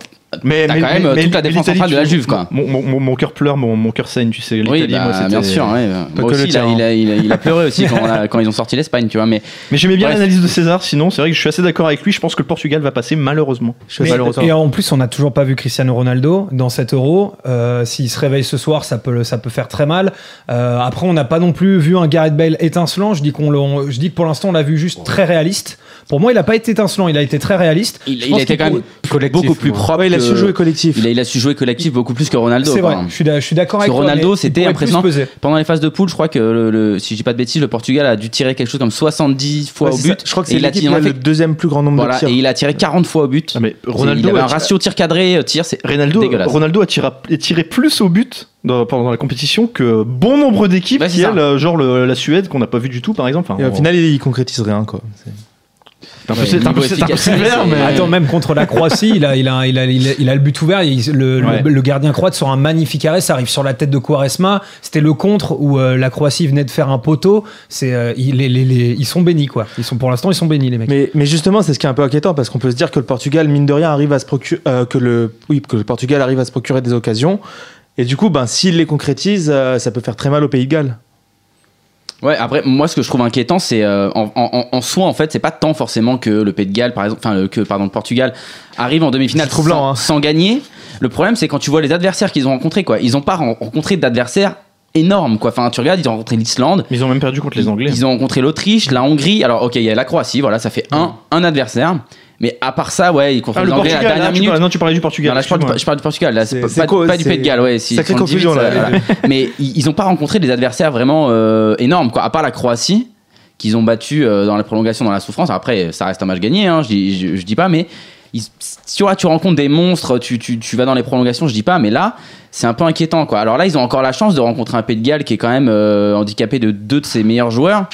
Mais, T'as mais, quand même, mais- euh, toute la défense centrale de la Juve, quoi. Mon, mon, mon, mon cœur pleure, mon, mon cœur saigne, tu sais. Oui, bah, moi, c'était- bien sûr. ouais. Pas Moi que aussi, le il a, il, a, il, a, il a pleuré aussi quand, on a- [laughs] quand ils ont sorti l'Espagne, tu vois. Mais Mais j'aimais bien Bref. l'analyse de César, sinon, c'est vrai que je suis assez d'accord avec lui. Je pense que le Portugal va passer, malheureusement. Malheureusement. et en plus, on n'a toujours pas vu Cristiano Ronaldo dans cet euro. Euh, S'il se réveille ce soir, ça peut, ça peut faire très mal. Euh, après, on n'a pas non plus vu un Gareth Bale étincelant. Je dis, qu'on je dis que pour l'instant, on l'a vu juste très réaliste. Pour moi, il n'a pas été étincelant, il a été très réaliste. il, il a été quand même Collectif, beaucoup plus propre. Ouais, il a su jouer collectif. Il a, il a su jouer collectif beaucoup plus que Ronaldo. C'est vrai, je suis je suis d'accord avec Parce que toi, Ronaldo, il c'était impressionnant. Pendant les phases de poule, je crois que, le, le- si je dis pas de bêtises, le Portugal a dû tirer quelque chose comme 70 fois Ouais, au ça. but. Je crois que c'est il a l'équipe il le deuxième plus grand nombre Voilà, de tirs. et il a tiré 40 fois au but. Ah, mais il Ronaldo, avait un a tiré- ratio tir cadré, euh, tir, c'est Ronaldo, dégueulasse. Ronaldo a tiré, a tiré plus au but dans, pendant la compétition que bon nombre d'équipes, euh, genre le- la Suède qu'on n'a pas vu du tout par exemple. Enfin, Et au on- final, il, il concrétise rien, quoi. C'est- un peu- Ouais, t'es un peu- niveau t'es un peu efficacité, sévère, c'est- mais Attends, même contre la Croatie, il a, il a, il a, il a, il a le but ouvert. il- le, le- Ouais. le gardien croate sort un magnifique arrêt. Ça arrive sur la tête de Quaresma. C'était le contre où euh, la Croatie venait de faire un poteau. C'est, euh, il- les, les- les- ils sont bénis, quoi. Ils sont, pour l'instant, ils sont bénis, les mecs. Mais, mais justement, c'est ce qui est un peu inquiétant parce qu'on peut se dire que le Portugal, mine de rien, arrive à se procurer, que le, oui, que le Portugal arrive à se procurer des occasions. Et du coup, ben, s'il les concrétise, euh, ça peut faire très mal au Pays de Galles. Ouais, après, moi, ce que je trouve inquiétant, c'est euh, en, en- en soi, en fait, c'est pas tant forcément que le Pays de Galles, par exemple, enfin, le- que pardon, le Portugal arrive en demi-finale sans, hein. sans gagner. Le problème, c'est quand tu vois les adversaires qu'ils ont rencontrés, quoi. Ils ont pas ren- rencontré d'adversaires énormes, quoi. Enfin, tu regardes, ils ont rencontré l'Islande, ils ont même perdu contre les Anglais. ils ont rencontré l'Autriche, la Hongrie. Alors, ok, il y a la Croatie, voilà, ça fait un, un adversaire. Mais à part ça, ouais, ils contre Ah, les le Anglais à la Portugal, dernière là, tu minute. non, tu parlais du Portugal. Non, là, je parle, du, excuse-moi. je parle du Portugal, là, c'est C'est- pas, du Pays de Galles, ouais. si- sacrée 78, confusion, là. [laughs] Mais ils, ils ont pas rencontré des adversaires vraiment euh, énormes, quoi. À part la Croatie, qu'ils ont battu euh, dans la prolongation, dans la souffrance. Après, ça reste un match gagné, hein, je, dis, je, je dis pas, mais ils- tu vois, tu rencontres des monstres, tu, tu, tu vas dans les prolongations, je dis pas, mais là, c'est un peu inquiétant, quoi. Alors là, ils ont encore la chance de rencontrer un Pays de Galles qui est quand même euh, handicapé de deux de ses meilleurs joueurs.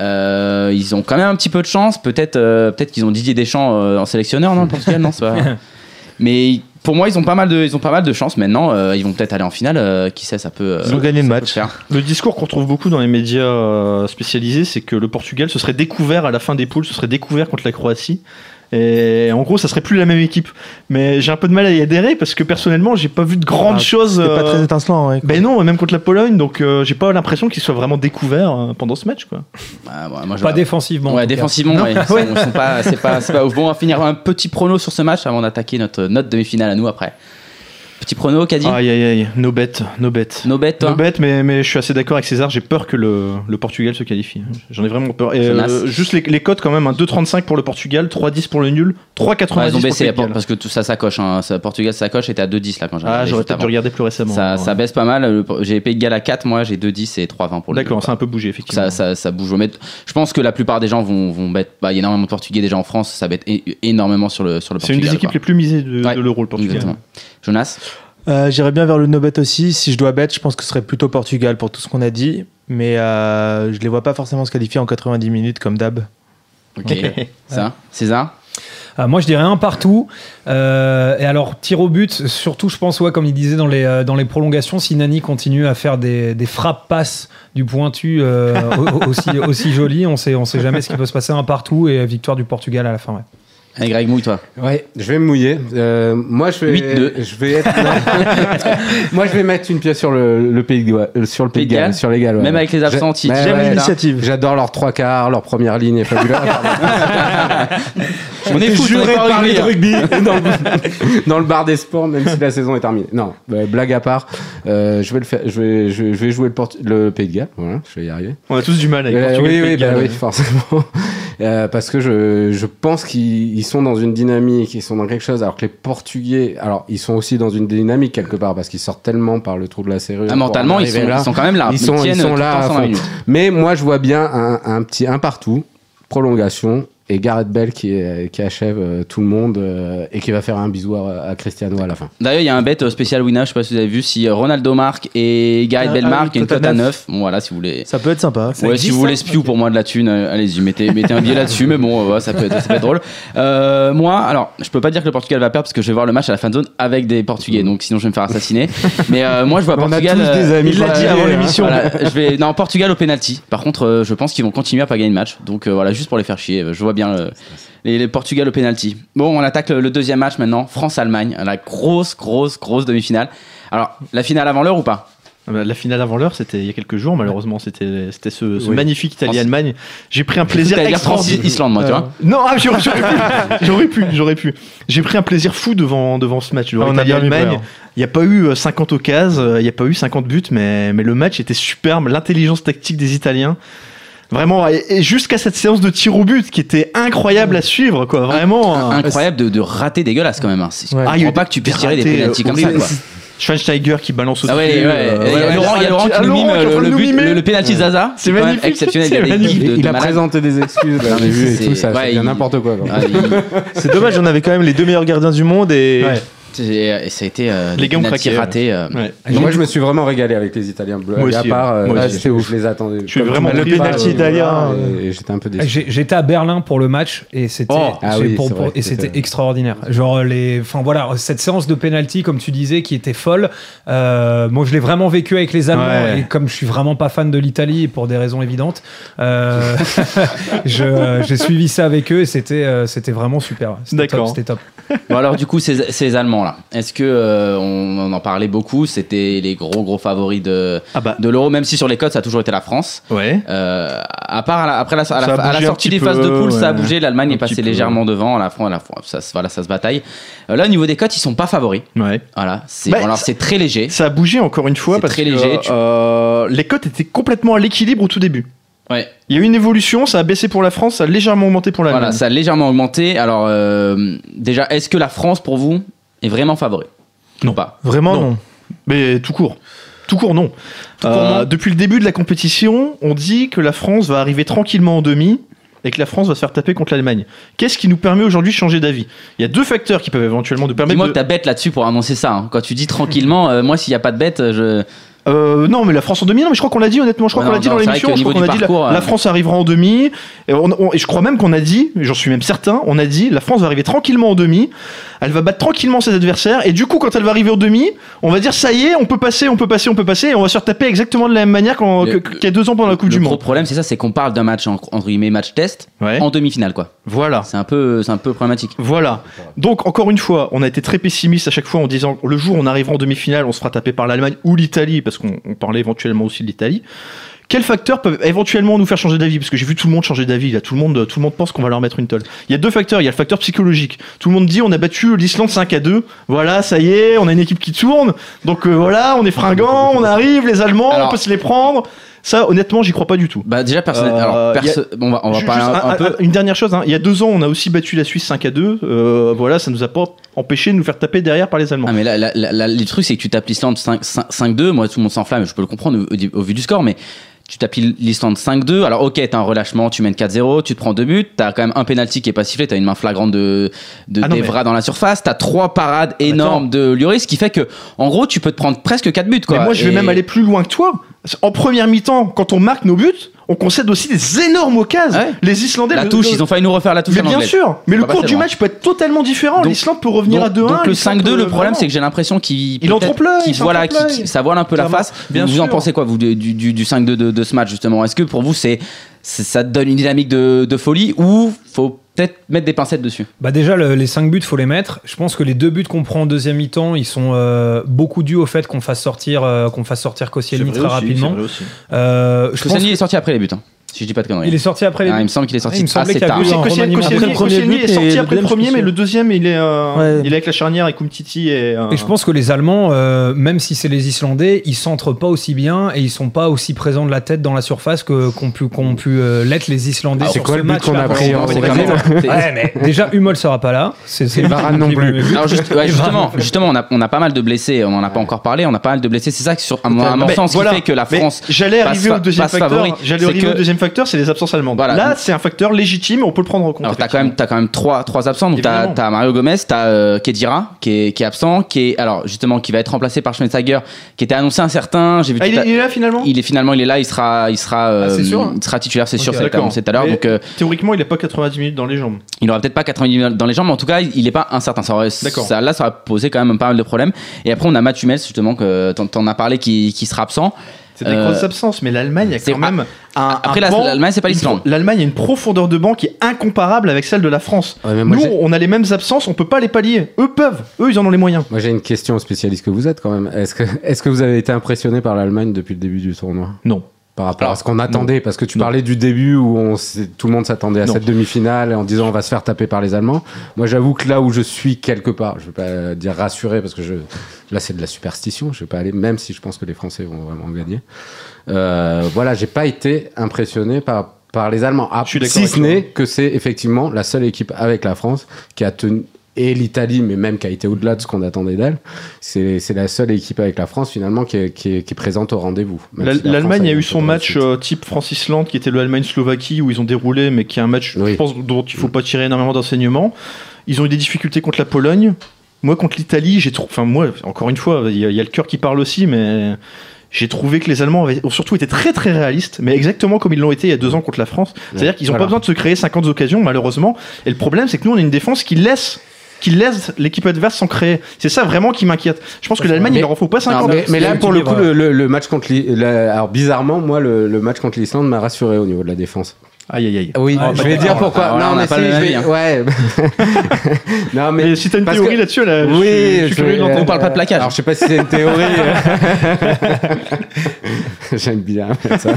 Euh, ils ont quand même un petit peu de chance. Peut-être euh, peut-être qu'ils ont Didier Deschamps euh, en sélectionneur, non, le Portugal, non, c'est pas. [laughs] Mais pour moi, ils ont pas mal de, ils ont pas mal de chance maintenant. euh, ils vont peut-être aller en finale. euh, qui sait, ça peut. euh, Ils ont gagné le match. Le discours qu'on retrouve beaucoup dans les médias spécialisés, c'est que le Portugal se serait découvert à la fin des poules, se serait découvert contre la Croatie. Et en gros, ça serait plus la même équipe. Mais j'ai un peu de mal à y adhérer parce que personnellement, j'ai pas vu de grandes Ah, choses. C'était pas euh, très étincelant, ouais. Ben non, même contre la Pologne, donc euh, j'ai pas l'impression qu'ils soient vraiment découverts euh, pendant ce match, quoi. Ah, ouais, moi, Pas défensivement. en Ouais, défensivement, ouais, [laughs] pas, c'est pas, c'est pas ouf. Bon, on va finir un petit prono sur ce match avant d'attaquer notre note demi-finale à nous après. Petit prono, Caddy Aïe aïe aïe, no bet, no bet. No bet, toi No bet, mais, mais je suis assez d'accord avec César, j'ai peur que le, le Portugal se qualifie. J'en ai vraiment peur. Et euh, juste les, les cotes quand même, un 2,35 pour le Portugal, 3,10 pour le nul, 3,90 Ouais, ils pour ont le baissé de Galles. parce que tout ça s'acoche. Hein. Ça, Portugal, ça coche était à 2-10 là quand j'ai Ah, regardé j'aurais peut-être dû regarder plus récemment. Ça, Ouais. ça baisse pas mal. Le- J'ai Pays à 4, moi j'ai 2-10 et 3-20 pour le D'accord, ça a un peu bougé, effectivement. ça, ça, ça bouge. Mais je pense que la plupart des gens vont, vont bah, Il y a énormément de Portugais déjà en France, ça bête énormément sur le, sur le C'est Portugal. une des équipes quoi. les plus misées de, Ouais, de l'Euro, le Portugal. Exactement. Jonas Euh, J'irais bien vers le no-bet aussi. Si je dois bet, je pense que ce serait plutôt Portugal pour tout ce qu'on a dit. Mais euh, je les vois pas forcément se qualifier en 90 minutes comme d'hab. Ok. Ça César Ah, moi, je dirais un partout. Euh, et alors, tir au but, surtout, je pense, ouais, comme il disait dans les, euh, dans les prolongations, si Nani continue à faire des, des frappes passes du pointu euh, au- au- aussi, aussi jolies, on sait, on sait jamais ce qui peut se passer. Un partout et victoire du Portugal à la fin. ouais. Allez, Greg, mouille toi. Ouais, je vais me mouiller. Euh, moi, je vais, 8-2. je vais être. [laughs] moi, je vais mettre une pièce sur le, le pays de Galles, euh, sur le pays de Galles, Galles sur les Galles. ouais. Même avec les. Ouais, J'aime ouais, l'initiative. J'adore leurs trois quarts, leur première ligne est fabuleuse. [laughs] On est fou, juré de parler rugby [laughs] dans le, dans le bar des sports, même si la saison est terminée. Non, bah, blague à part, euh, je vais le faire, je vais, je, je vais jouer le, Pays de Galles. Voilà, je vais y arriver. On a tous du mal avec Euh, Portugal. oui, Pays oui, de bah Galles. oui, forcément. Euh, parce que je, je pense qu'ils ils sont dans une dynamique, ils sont dans quelque chose, alors que les Portugais, alors ils sont aussi dans une dynamique quelque part, parce qu'ils sortent tellement par le trou de la serrure. Ah, mentalement, en ils sont, là. ils sont quand même là. Ils sont, ils sont là. temps à 120 fond. minutes. Mais moi, je vois bien un, un petit un partout, prolongation, et Gareth Bell qui, achève euh, tout le monde euh, et qui va faire un bisou à, à Cristiano à la fin. D'ailleurs, il y a un bet euh, spécial Wina, je sais pas si vous avez vu, si Ronaldo marque et Gareth Ah, Bell ah marque, il y a une cote à à neuf. 9. Bon, voilà, si vous voulez. Ça peut être sympa. Ouais, si vous voulez spew pour moi de la thune, euh, allez-y, mettez, mettez un billet là-dessus, mais bon, euh, ouais, ça, peut être, ça peut être drôle. Euh, moi, alors, je peux pas dire que le Portugal va perdre parce que je vais voir le match à la fin de zone avec des Portugais, donc sinon je vais me faire assassiner. Mais euh, moi, je vois On a Portugal. tous des amis il l'a dit avant hein. l'émission. Voilà, je vais non Portugal au penalty. Par contre, euh, je pense qu'ils vont continuer à pas gagner le match. Donc euh, voilà, juste pour les faire chier. Je vois bien euh, les, les Portugal au penalty. Bon, on attaque le, le deuxième match maintenant. France-Allemagne, la grosse, grosse, grosse demi-finale. Alors, la finale avant l'heure ou pas? Ah bah, La finale avant l'heure, c'était il y a quelques jours, malheureusement. C'était c'était ce, ce Oui. magnifique Italie-Allemagne. J'ai pris un plaisir extraordinaire. France-Islande, moi, tu vois. Non, ah, j'aurais j'aurais pu, j'aurais pu, j'aurais pu. J'ai pris un plaisir fou devant, devant ce match. Ah, Italie-Allemagne. peur. Il n'y a pas eu euh, 50 occasions, euh, il n'y a pas eu 50 buts, mais, mais le match était superbe. L'intelligence tactique des Italiens. Vraiment, et, et jusqu'à cette séance de tir au but qui était incroyable à suivre, quoi. Vraiment. hein. Incroyable de, de rater dégueulasse quand même. Hein. C'est- Ouais. Je Ah, il y a eu pas que tu puisses des tirer des ratés, pénaltys euh, comme ça. horribles. Quoi. Schweinsteiger qui balance au Ah ouais, ouais, euh, Il y a ouais, Laurent, il y a Laurent qui nous mime en le, le but, de Zaza. C'est quand même magnifique, exceptionnel. Il y a c'est des gifs de, Il de a malade. présenté des excuses, là, j'ai vu et c'est- tout, ça ouais, c'est bien il- n'importe quoi. quoi. Ah, il- C'est dommage, on avait quand même les deux meilleurs gardiens du monde et Ouais. C'est- et ça a été euh, Les gars ont craqué, ratés. euh, Ouais. Moi, je me suis vraiment régalé avec les Italiens. Blague Moi à part, ouais. euh, Moi je- aussi. je, je les attendais. Je suis vraiment par- euh, italien, Et, et j'étais un peu déçu. J'étais à Berlin pour le match et c'était Oh. Ah oui, et c'était extraordinaire. Genre les, enfin voilà, cette séance de penalty comme tu disais qui était folle. Euh, moi je l'ai vraiment vécu avec les Allemands Ouais. et comme je suis vraiment pas fan de l'Italie pour des raisons évidentes, euh, [laughs] j'ai suivi ça avec eux et c'était euh, c'était vraiment super. C'était D'accord. top, C'était top. Bon alors du coup ces, ces Allemands là, est-ce que euh, on, on en parlait beaucoup, c'était les gros gros favoris de, Ah bah, de l'Euro, même si sur les codes ça a toujours été la France. ouais. Euh, à part à la- après la, à la, à sortie des phases de poule, ça a bougé. L'Allemagne est passée peu. légèrement devant. La France, la France, ça, se- voilà, ça se bataille. Euh, là au niveau des cotes, ils sont pas favoris. Ouais. Voilà, c'est Bah, alors c'est très léger. Ça a bougé encore une fois parce très que léger, tu- les cotes étaient complètement à l'équilibre au tout début. Ouais. Il y a eu une évolution, ça a baissé pour la France, ça a légèrement augmenté pour l'Allemagne. Voilà, ça a légèrement augmenté. Alors euh, déjà, est-ce que la France pour vous est vraiment favori Non. Pas. vraiment Non. non. Mais tout court. Tout court, non. Tout court, Euh, non. Depuis le début de la compétition, on dit que la France va arriver tranquillement en demi et que la France va se faire taper contre l'Allemagne. Qu'est-ce qui nous permet aujourd'hui de changer d'avis? Il y a deux facteurs qui peuvent éventuellement nous permettre Dis-moi de... que t'as bête là-dessus pour annoncer ça. hein. Quand tu dis tranquillement, euh, moi s'il n'y a pas de bête, je. Euh, non, mais la France en demi, non, mais je crois qu'on l'a dit honnêtement, je crois Ouais, qu'on l'a dit dans l'émission, qu'au je crois niveau qu'on a dit la, parcours, la euh, France arrivera en demi, et, on- on- et je crois même qu'on a dit, j'en suis même certain, on a dit la France va arriver tranquillement en demi, elle va battre tranquillement ses adversaires, et du coup quand elle va arriver en demi, on va dire ça y est, on peut passer, on peut passer, on peut passer, et on va se retaper exactement de la même manière Le- qu'il y a deux ans pendant la Coupe le du gros Monde. problème, c'est ça, c'est qu'on parle d'un match en- entre guillemets match test Ouais. en demi-finale quoi. Voilà. C'est un peu, c'est un peu problématique. Voilà. Donc, encore une fois, on a été très pessimiste à chaque fois en disant le jour où on arrivera en demi-finale, on se fera taper par l'Allemagne ou l'Italie, parce qu'on on parlait éventuellement aussi de l'Italie. Quels facteurs peuvent éventuellement nous faire changer d'avis? Parce que j'ai vu tout le monde changer d'avis. Là, tout le monde, tout le monde pense qu'on va leur mettre une tolle. Il y a deux facteurs. Il y a le facteur psychologique. Tout le monde dit on a battu l'Islande 5 à 2. Voilà, ça y est, on a une équipe qui tourne. Donc euh, voilà, on est fringant, on arrive, les Allemands, Alors- on peut se les prendre. Ça, honnêtement, j'y crois pas du tout. Bah déjà personnellement, Euh, perso- on va, on va Juste- parler un, juste un un- peu. un- une dernière chose, hein. il y a deux ans, on a aussi battu la Suisse 5 à 2. Euh, voilà, ça nous a pas empêché de nous faire taper derrière par les Allemands. Ah mais là, là, là, là, le truc c'est que tu tapes l'Islande 5 5 5-2, moi tout le monde s'enflamme, je peux le comprendre au, vu du score, mais tu tapes l'Islande 5-2, alors ok t'as un relâchement, tu mènes 4-0, tu te prends deux buts, t'as quand même un penalty qui est pas sifflé, t'as une main flagrante de, de Ah non, dans la surface, t'as trois parades énormes de Lloris, ce qui fait que en gros tu peux te prendre presque 4 buts quoi. Mais moi, je vais Et- même aller plus loin que toi. En première mi-temps, quand on marque nos buts, on concède aussi des énormes occasions. Ouais. Les Islandais. La le- touche, le- ils ont failli nous refaire la touche Mais bien sûr. Mais le cours du loin. match peut être totalement différent. L'Islande peut revenir donc, à 2-1. donc le l'Islande 5-2, peut- le problème vraiment. c'est que j'ai l'impression qu'il Il en voilà, qu'il- ça voile un peu la face. Bien vous en pensez quoi vous du, du, du, du 5-2 de, de ce match justement? Est-ce que pour vous c'est c'est- ça donne une dynamique de, de folie ou faut peut-être mettre des pincettes dessus Bah déjà le- les 5 buts faut les mettre. Je pense que les deux buts qu'on prend en deuxième mi-temps, ils sont euh, beaucoup dus au fait qu'on fasse sortir euh, qu'on fasse sortir Koscielny très rapidement. Euh, je pense Koscielny est sorti après les buts, hein, si je dis pas de conneries. il est sorti après les Ah, il me semble qu'il est sorti Ah, il me assez tard. Koscielny- but est et sorti après le premier, mais le deuxième, il est, euh, Ouais. il est avec la charnière avec Umtiti et. euh, Et je pense que les Allemands, euh, même si c'est les Islandais, ils centrent pas aussi bien et ils sont pas aussi présents de la tête dans la surface qu'ont pu, qu'ont pu euh, l'être les Islandais. Ah, c'est quoi ce le but match-là. qu'on a pris mais déjà Hummel sera pas là. C'est Varane non plus. Et justement, on a, on a pas mal de blessés. On en a pas encore parlé. On a pas mal de blessés. C'est ça que sur à mon, sens qui fait que la France. J'allais passe arriver au deuxième facteur. favori. J'allais arriver au deuxième facteur, c'est les absences allemandes. Voilà. Là, c'est un facteur légitime, on peut le prendre en compte. Alors t'as quand même, t'as quand même trois, trois absents. Donc t'as, t'as Mario Gomez, t'as euh, Kedira qui est, qui est absent, qui est alors justement qui va être remplacé par Schweinsteiger, qui était annoncé incertain. J'ai vu. Ah, il est, il est là finalement il est finalement il est là. Il sera, il sera, euh, Ah, c'est sûr il sera titulaire, c'est Ok, sûr. D'accord. annoncé tout à l'heure. Donc euh, Théoriquement, il n'a pas 90 minutes dans les jambes. il aura peut-être pas 90 minutes dans les jambes, mais en tout cas, il est pas incertain. Ça, aurait- D'accord. ça- là, ça va poser quand même pas mal de problèmes. Et après, on a Matt Hummels, justement, que t'en, t'en as parlé, qui, qui sera absent. C'est des Euh, grosses absences, mais l'Allemagne a quand même un. Après, l'Allemagne, c'est pas une l'Islande. L'Allemagne a une profondeur de banc qui est incomparable avec celle de la France. Ouais, Nous, on a les mêmes absences, on peut pas les pallier. Eux peuvent, eux, ils en ont les moyens. Moi, j'ai une question aux spécialistes que vous êtes quand même. Est-ce que, est-ce que vous avez été impressionné par l'Allemagne depuis le début du tournoi? Non. Par rapport Alors, à ce qu'on attendait Parce que tu Non. parlais du début où on, tout le monde s'attendait à Non. cette demi-finale en disant on va se faire taper par les Allemands. Moi, j'avoue que là où je suis quelque part, je vais pas dire rassuré parce que je, là, c'est de la superstition. Je vais pas aller, même si je pense que les Français vont vraiment gagner. Euh, voilà, j'ai pas été impressionné par, par les Allemands. Ah, Je suis d'accord si ce n'est que c'est effectivement la seule équipe avec la France qui a tenu et l'Italie, mais même qui a été au-delà de ce qu'on attendait d'elle. C'est la seule équipe avec la France finalement qui est, qui est- qui est présente au rendez-vous. La- L'Allemagne a eu son match euh, type France-Islande qui était le Allemagne-Slovaquie où ils ont déroulé mais qui est un match Oui. je pense dont il faut pas tirer énormément d'enseignements. Ils ont eu des difficultés contre la Pologne. Moi contre l'Italie, j'ai trouvé enfin moi encore une fois, il y, a- il y a le cœur qui parle aussi mais j'ai trouvé que les Allemands avaient, ont surtout été très très réalistes, mais exactement comme ils l'ont été il y a deux ans contre la France. C'est-à-dire qu'ils n'ont Voilà. pas besoin de se créer 50 occasions, malheureusement. Et le problème, c'est que nous, on a une défense qui laisse, qui laisse l'équipe adverse s'en créer. C'est ça vraiment qui m'inquiète. Je pense que l'Allemagne, il leur en faut pas 50. mais, mais là, pour le coup, le, le- le match contre alors bizarrement, moi, le, le match contre l'Islande m'a rassuré au niveau de la défense. Aïe aïe aïe. Oui, Ah, je vais dire pourquoi. non, on mais si, je vais- hein. ouais. [laughs] non, mais Mais si t'as une théorie que- là-dessus, là, je oui, suis- je suis curieux d'entendre. On parle pas de plaquage. Alors, je sais pas si c'est une théorie. [laughs] [laughs] J'aime bien ça.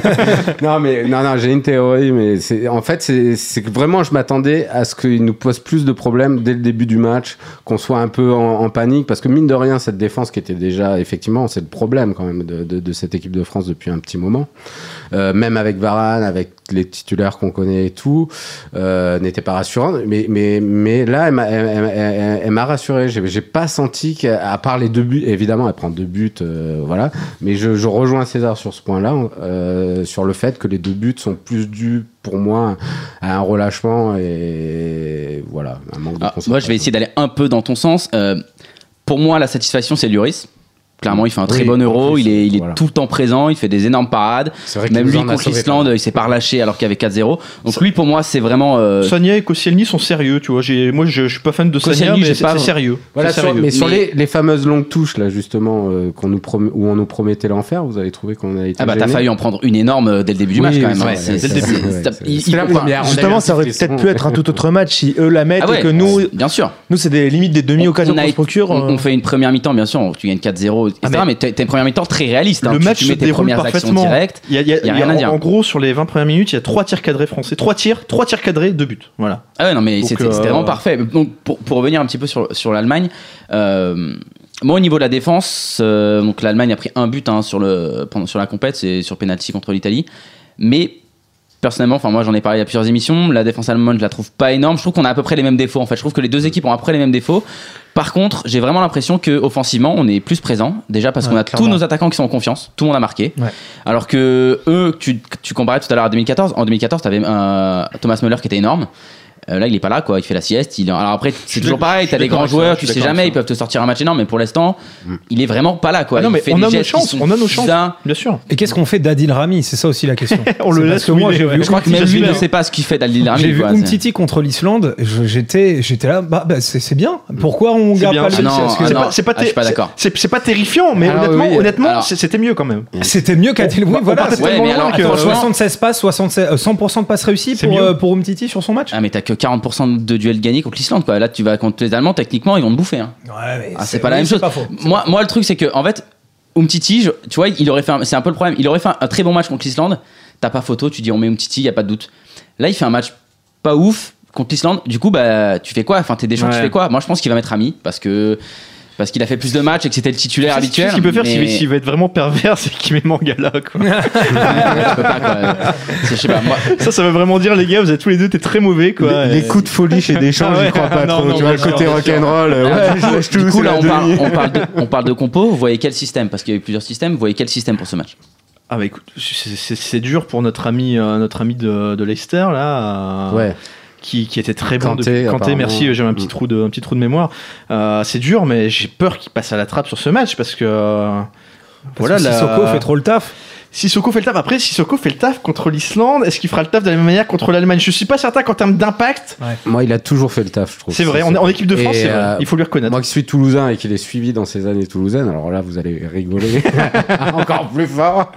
Non, mais non, non, j'ai une théorie, mais c'est en fait, c'est c'est que vraiment, je m'attendais à ce qu'il nous pose plus de problèmes dès le début du match, qu'on soit un peu en, en panique, parce que mine de rien, cette défense qui était déjà, effectivement, c'est le problème quand même de, de- de cette équipe de France depuis un petit moment. Euh, même avec Varane, avec les titulaires qu'on connaît et tout, euh, n'était pas rassurante. Mais, mais, mais là, elle m'a, elle, elle- elle- elle m'a rassuré. J'ai, j'ai pas senti qu'à à part les deux buts, évidemment, elle prend deux buts, euh, voilà. Mais je, je rejoins César sur ce point-là, euh, sur le fait que les deux buts sont plus dus pour moi à un relâchement et voilà, un manque de Ah, concentration. moi, je vais essayer d'aller un peu dans ton sens. Pour moi, la satisfaction, c'est Lloris. Clairement, il fait un très Oui, bon euro. plus, il est, il est voilà. tout le temps présent. Il fait des énormes parades. C'est vrai qu'il Même lui, contre l'Islande, il s'est pas relâché alors qu'il y avait 4-0. Donc lui, pour moi, c'est vraiment. euh, Sonia et Koscielny sont sérieux, tu vois. J'ai- Moi, je, je suis pas fan de Sonia, Koscielny, mais j'ai c'est pas- c'est sérieux. Voilà, C'est sur- mais sur Mais- les, les fameuses longues touches, là, justement, euh, qu'on nous promet- où on nous promettait l'enfer, vous avez trouvé qu'on a été. Ah bah t'as failli en prendre une énorme euh, dès le début du Oui, match quand même. c'est ouais. la première. Justement, ça aurait peut-être pu être un tout autre match si eux la mettent Ah et que nous, bien sûr. nous c'est des limites des demi-occasions qu'on se procure. on- euh, on fait une première mi-temps, bien sûr, tu gagnes 4-0, etc. Ah, mais- mais t'as une première mi-temps très réaliste. hein. le Tu- match tu se mets tes déroule premières actions parfaitement. directes. Il y a, y a- y a il y a- rien à dire. en gros, sur les 20 premières minutes, il y a trois tirs cadrés français. Trois tirs, trois tirs cadrés, deux buts. Voilà. Ah ouais, non, mais c'était euh, vraiment parfait. Donc, pour, pour revenir un petit peu sur, sur l'Allemagne, euh, moi, au niveau de la défense, euh, donc l'Allemagne a pris un but hein, sur, le, pendant, sur la compète, c'est sur penalty contre l'Italie. Mais personnellement, enfin moi j'en ai parlé il y a plusieurs émissions, la défense allemande je la trouve pas énorme. Je trouve qu'on a à peu près les mêmes défauts. En fait, je trouve que les deux équipes ont à peu près les mêmes défauts. Par contre, j'ai vraiment l'impression que offensivement, on est plus présent. Déjà parce Ouais, qu'on a clairement. tous nos attaquants qui sont en confiance. Tout le monde a marqué. Ouais. Alors que eux, tu, tu comparais tout à l'heure à 2014. En 2014, tu avais Thomas Müller qui était énorme. Euh, là, il est pas là, quoi. Il fait la sieste. Il... Alors après, c'est toujours pareil. T'as des grands joueurs, tu sais jamais, ils peuvent te sortir un match énorme, mais pour l'instant, Mm. il est vraiment pas là, quoi. Ah non, Il mais fait on des a nos chances, on a nos chances. Bien sûr. Et qu'est-ce qu'on fait d'Adil Rami C'est ça aussi la question. [laughs] On le parce laisse que moi, Je crois que même lui ne sait pas ce qu'il fait d'Ali Rami. J'ai vu Umtiti contre l'Islande, j'étais j'étais là, bah, bah, c'est c'est bien. Pourquoi on C'est garde pas le c'est- Ah ah C'est pas, c'est pas, je suis pas d'accord. c'est- pas terrifiant, mais honnêtement, c'était mieux quand même. C'était mieux qu'Adil. Oui, voilà. partait c'est- Ouais, tellement mais loin alors, que- Attends, franchement- 76 passes, 76, euh, 100% de passes réussies euh, pour Umtiti sur son match. Ah mais t'as que 40% de duels gagnés contre l'Islande quoi. Là tu vas contre les Allemands techniquement ils vont te bouffer. hein. Ouais, Ah, c'est pas la oui, même chose. Moi, moi le truc c'est que en fait Umtiti, je- tu vois, il aurait fait un- c'est un peu le problème. Il aurait fait un, un très bon match contre l'Islande. T'as pas photo, tu dis on met Umtiti, y a pas de doute. Là il fait un match pas ouf contre l'Islande. Du coup bah tu fais quoi? Enfin t'es des tu Ouais. fais quoi? Moi je pense qu'il va mettre Ami parce que parce qu'il a fait plus de matchs et que c'était le titulaire habituel. Ce qu'il peut faire s'il mais- s'il va être vraiment pervers, [laughs] c'est qu'il met Mangala. Quoi. [laughs] Ouais, ça, ça veut vraiment dire, les gars, vous êtes tous les deux, t'es très mauvais. Quoi. Les, coups de folie chez Deschamps, Ah ouais, j'y crois pas [laughs] non, trop. non, tu vois, le côté rock'n'roll. Alors, ouais, du je coup, là, on parle, demi. on, parle de, on parle de compo. Vous voyez quel système? Parce qu'il y a eu plusieurs systèmes. Vous voyez quel système pour ce match? Ah bah écoute, c'est- dur pour notre ami, euh, notre ami de, de Leicester là, euh, Ouais. Qui, qui était très bon. Kanté, depuis- Kanté, merci, j'avais un petit Mm. trou de, un petit trou de mémoire. Euh, c'est dur, mais j'ai peur qu'il passe à la trappe sur ce match parce que euh, Voilà, voilà, la- Sissoko fait trop le taf. Sissoko fait le taf. Après, Sissoko fait le taf contre l'Islande. Est-ce qu'il fera le taf de la même manière contre l'Allemagne? Je suis pas certain qu'en termes d'impact, Moi, il a toujours fait le taf, je trouve. c'est vrai. En, en équipe de France, Et, c'est vrai. euh, Il faut lui reconnaître. Moi qui suis toulousain et qui l'ai suivi dans ses années toulousaines, alors là vous allez rigoler [laughs] encore plus fort.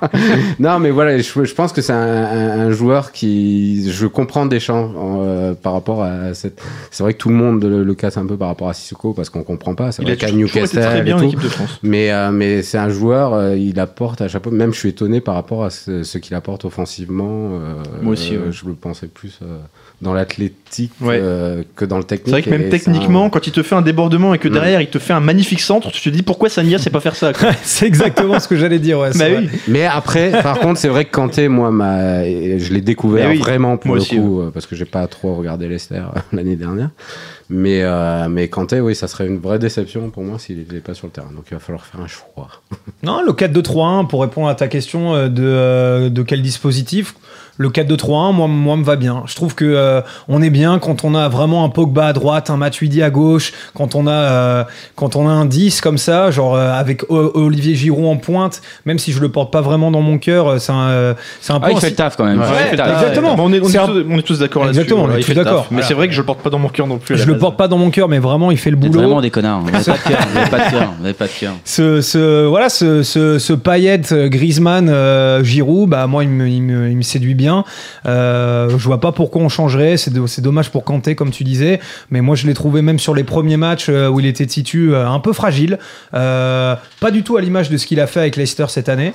non mais voilà, je, je pense que c'est un, un- un joueur qui, je comprends Deschamps euh, par rapport à cette. C'est vrai que tout le monde le, le casse un peu par rapport à Sissoko parce qu'on comprend pas. C'est il vrai a qu'à Newcastle très bien et en équipe de France. Mais, euh, mais c'est un joueur, euh, il apporte à chaque fois. Même je suis étonné par rapport à ce, ce qu'il apporte offensivement. euh, Moi aussi, euh, ouais. Je le pensais plus euh, dans l'athlétique Ouais. euh, que dans le technique. C'est vrai que même c'est techniquement, un- quand il te fait un débordement et que Mm. derrière il te fait un magnifique centre, tu te dis pourquoi Sania sait pas faire ça [laughs] c'est exactement ce que j'allais dire. Ouais, [laughs] c'est Bah oui. Mais après, par contre, c'est vrai que Kanté, moi, m'a- je l'ai découvert oui, vraiment pour le aussi, coup, parce que j'ai pas trop regardé Leicester euh, [laughs] l'année dernière. Mais, euh, mais Kanté, oui, ça serait une vraie déception pour moi s'il n'était pas sur le terrain. Donc il va falloir faire un choix. Non, le 4-2-3-1, pour répondre à ta question de, de quel dispositif, le 4-2-3-1, moi, moi, me va bien. Je trouve que euh, on est bien quand on a vraiment un Pogba à droite, un Matuidi à gauche, quand on a, euh, quand on a un 10 comme ça, genre euh, avec O- Olivier Giroud en pointe, même si je le porte pas vraiment dans mon cœur, c'est un, c'est un peu Ah, il fait le taf quand même. Ouais, taf. exactement. Bon, on, est, on, est un- tous, on est tous d'accord là-dessus. Exactement, on est tous d'accord. Mais Voilà. c'est vrai que je le porte pas dans mon cœur non plus. Je le porte pas dans mon cœur, mais vraiment, il fait le boulot. vraiment des connards. Vous n'avez pas de cœur. Vous pas de cœur. Vous n'avez pas de cœur. ce, ce voilà ce ce, ce Payet, Griezmann euh, Giroud bah moi il me, il me, il me séduit bien euh, je vois pas pourquoi on changerait. C'est do- c'est dommage pour Kanté comme tu disais. Mais moi je l'ai trouvé même sur les premiers matchs euh, où il était titu euh, un peu fragile. Pas du tout à l'image de ce qu'il a fait avec Leicester cette année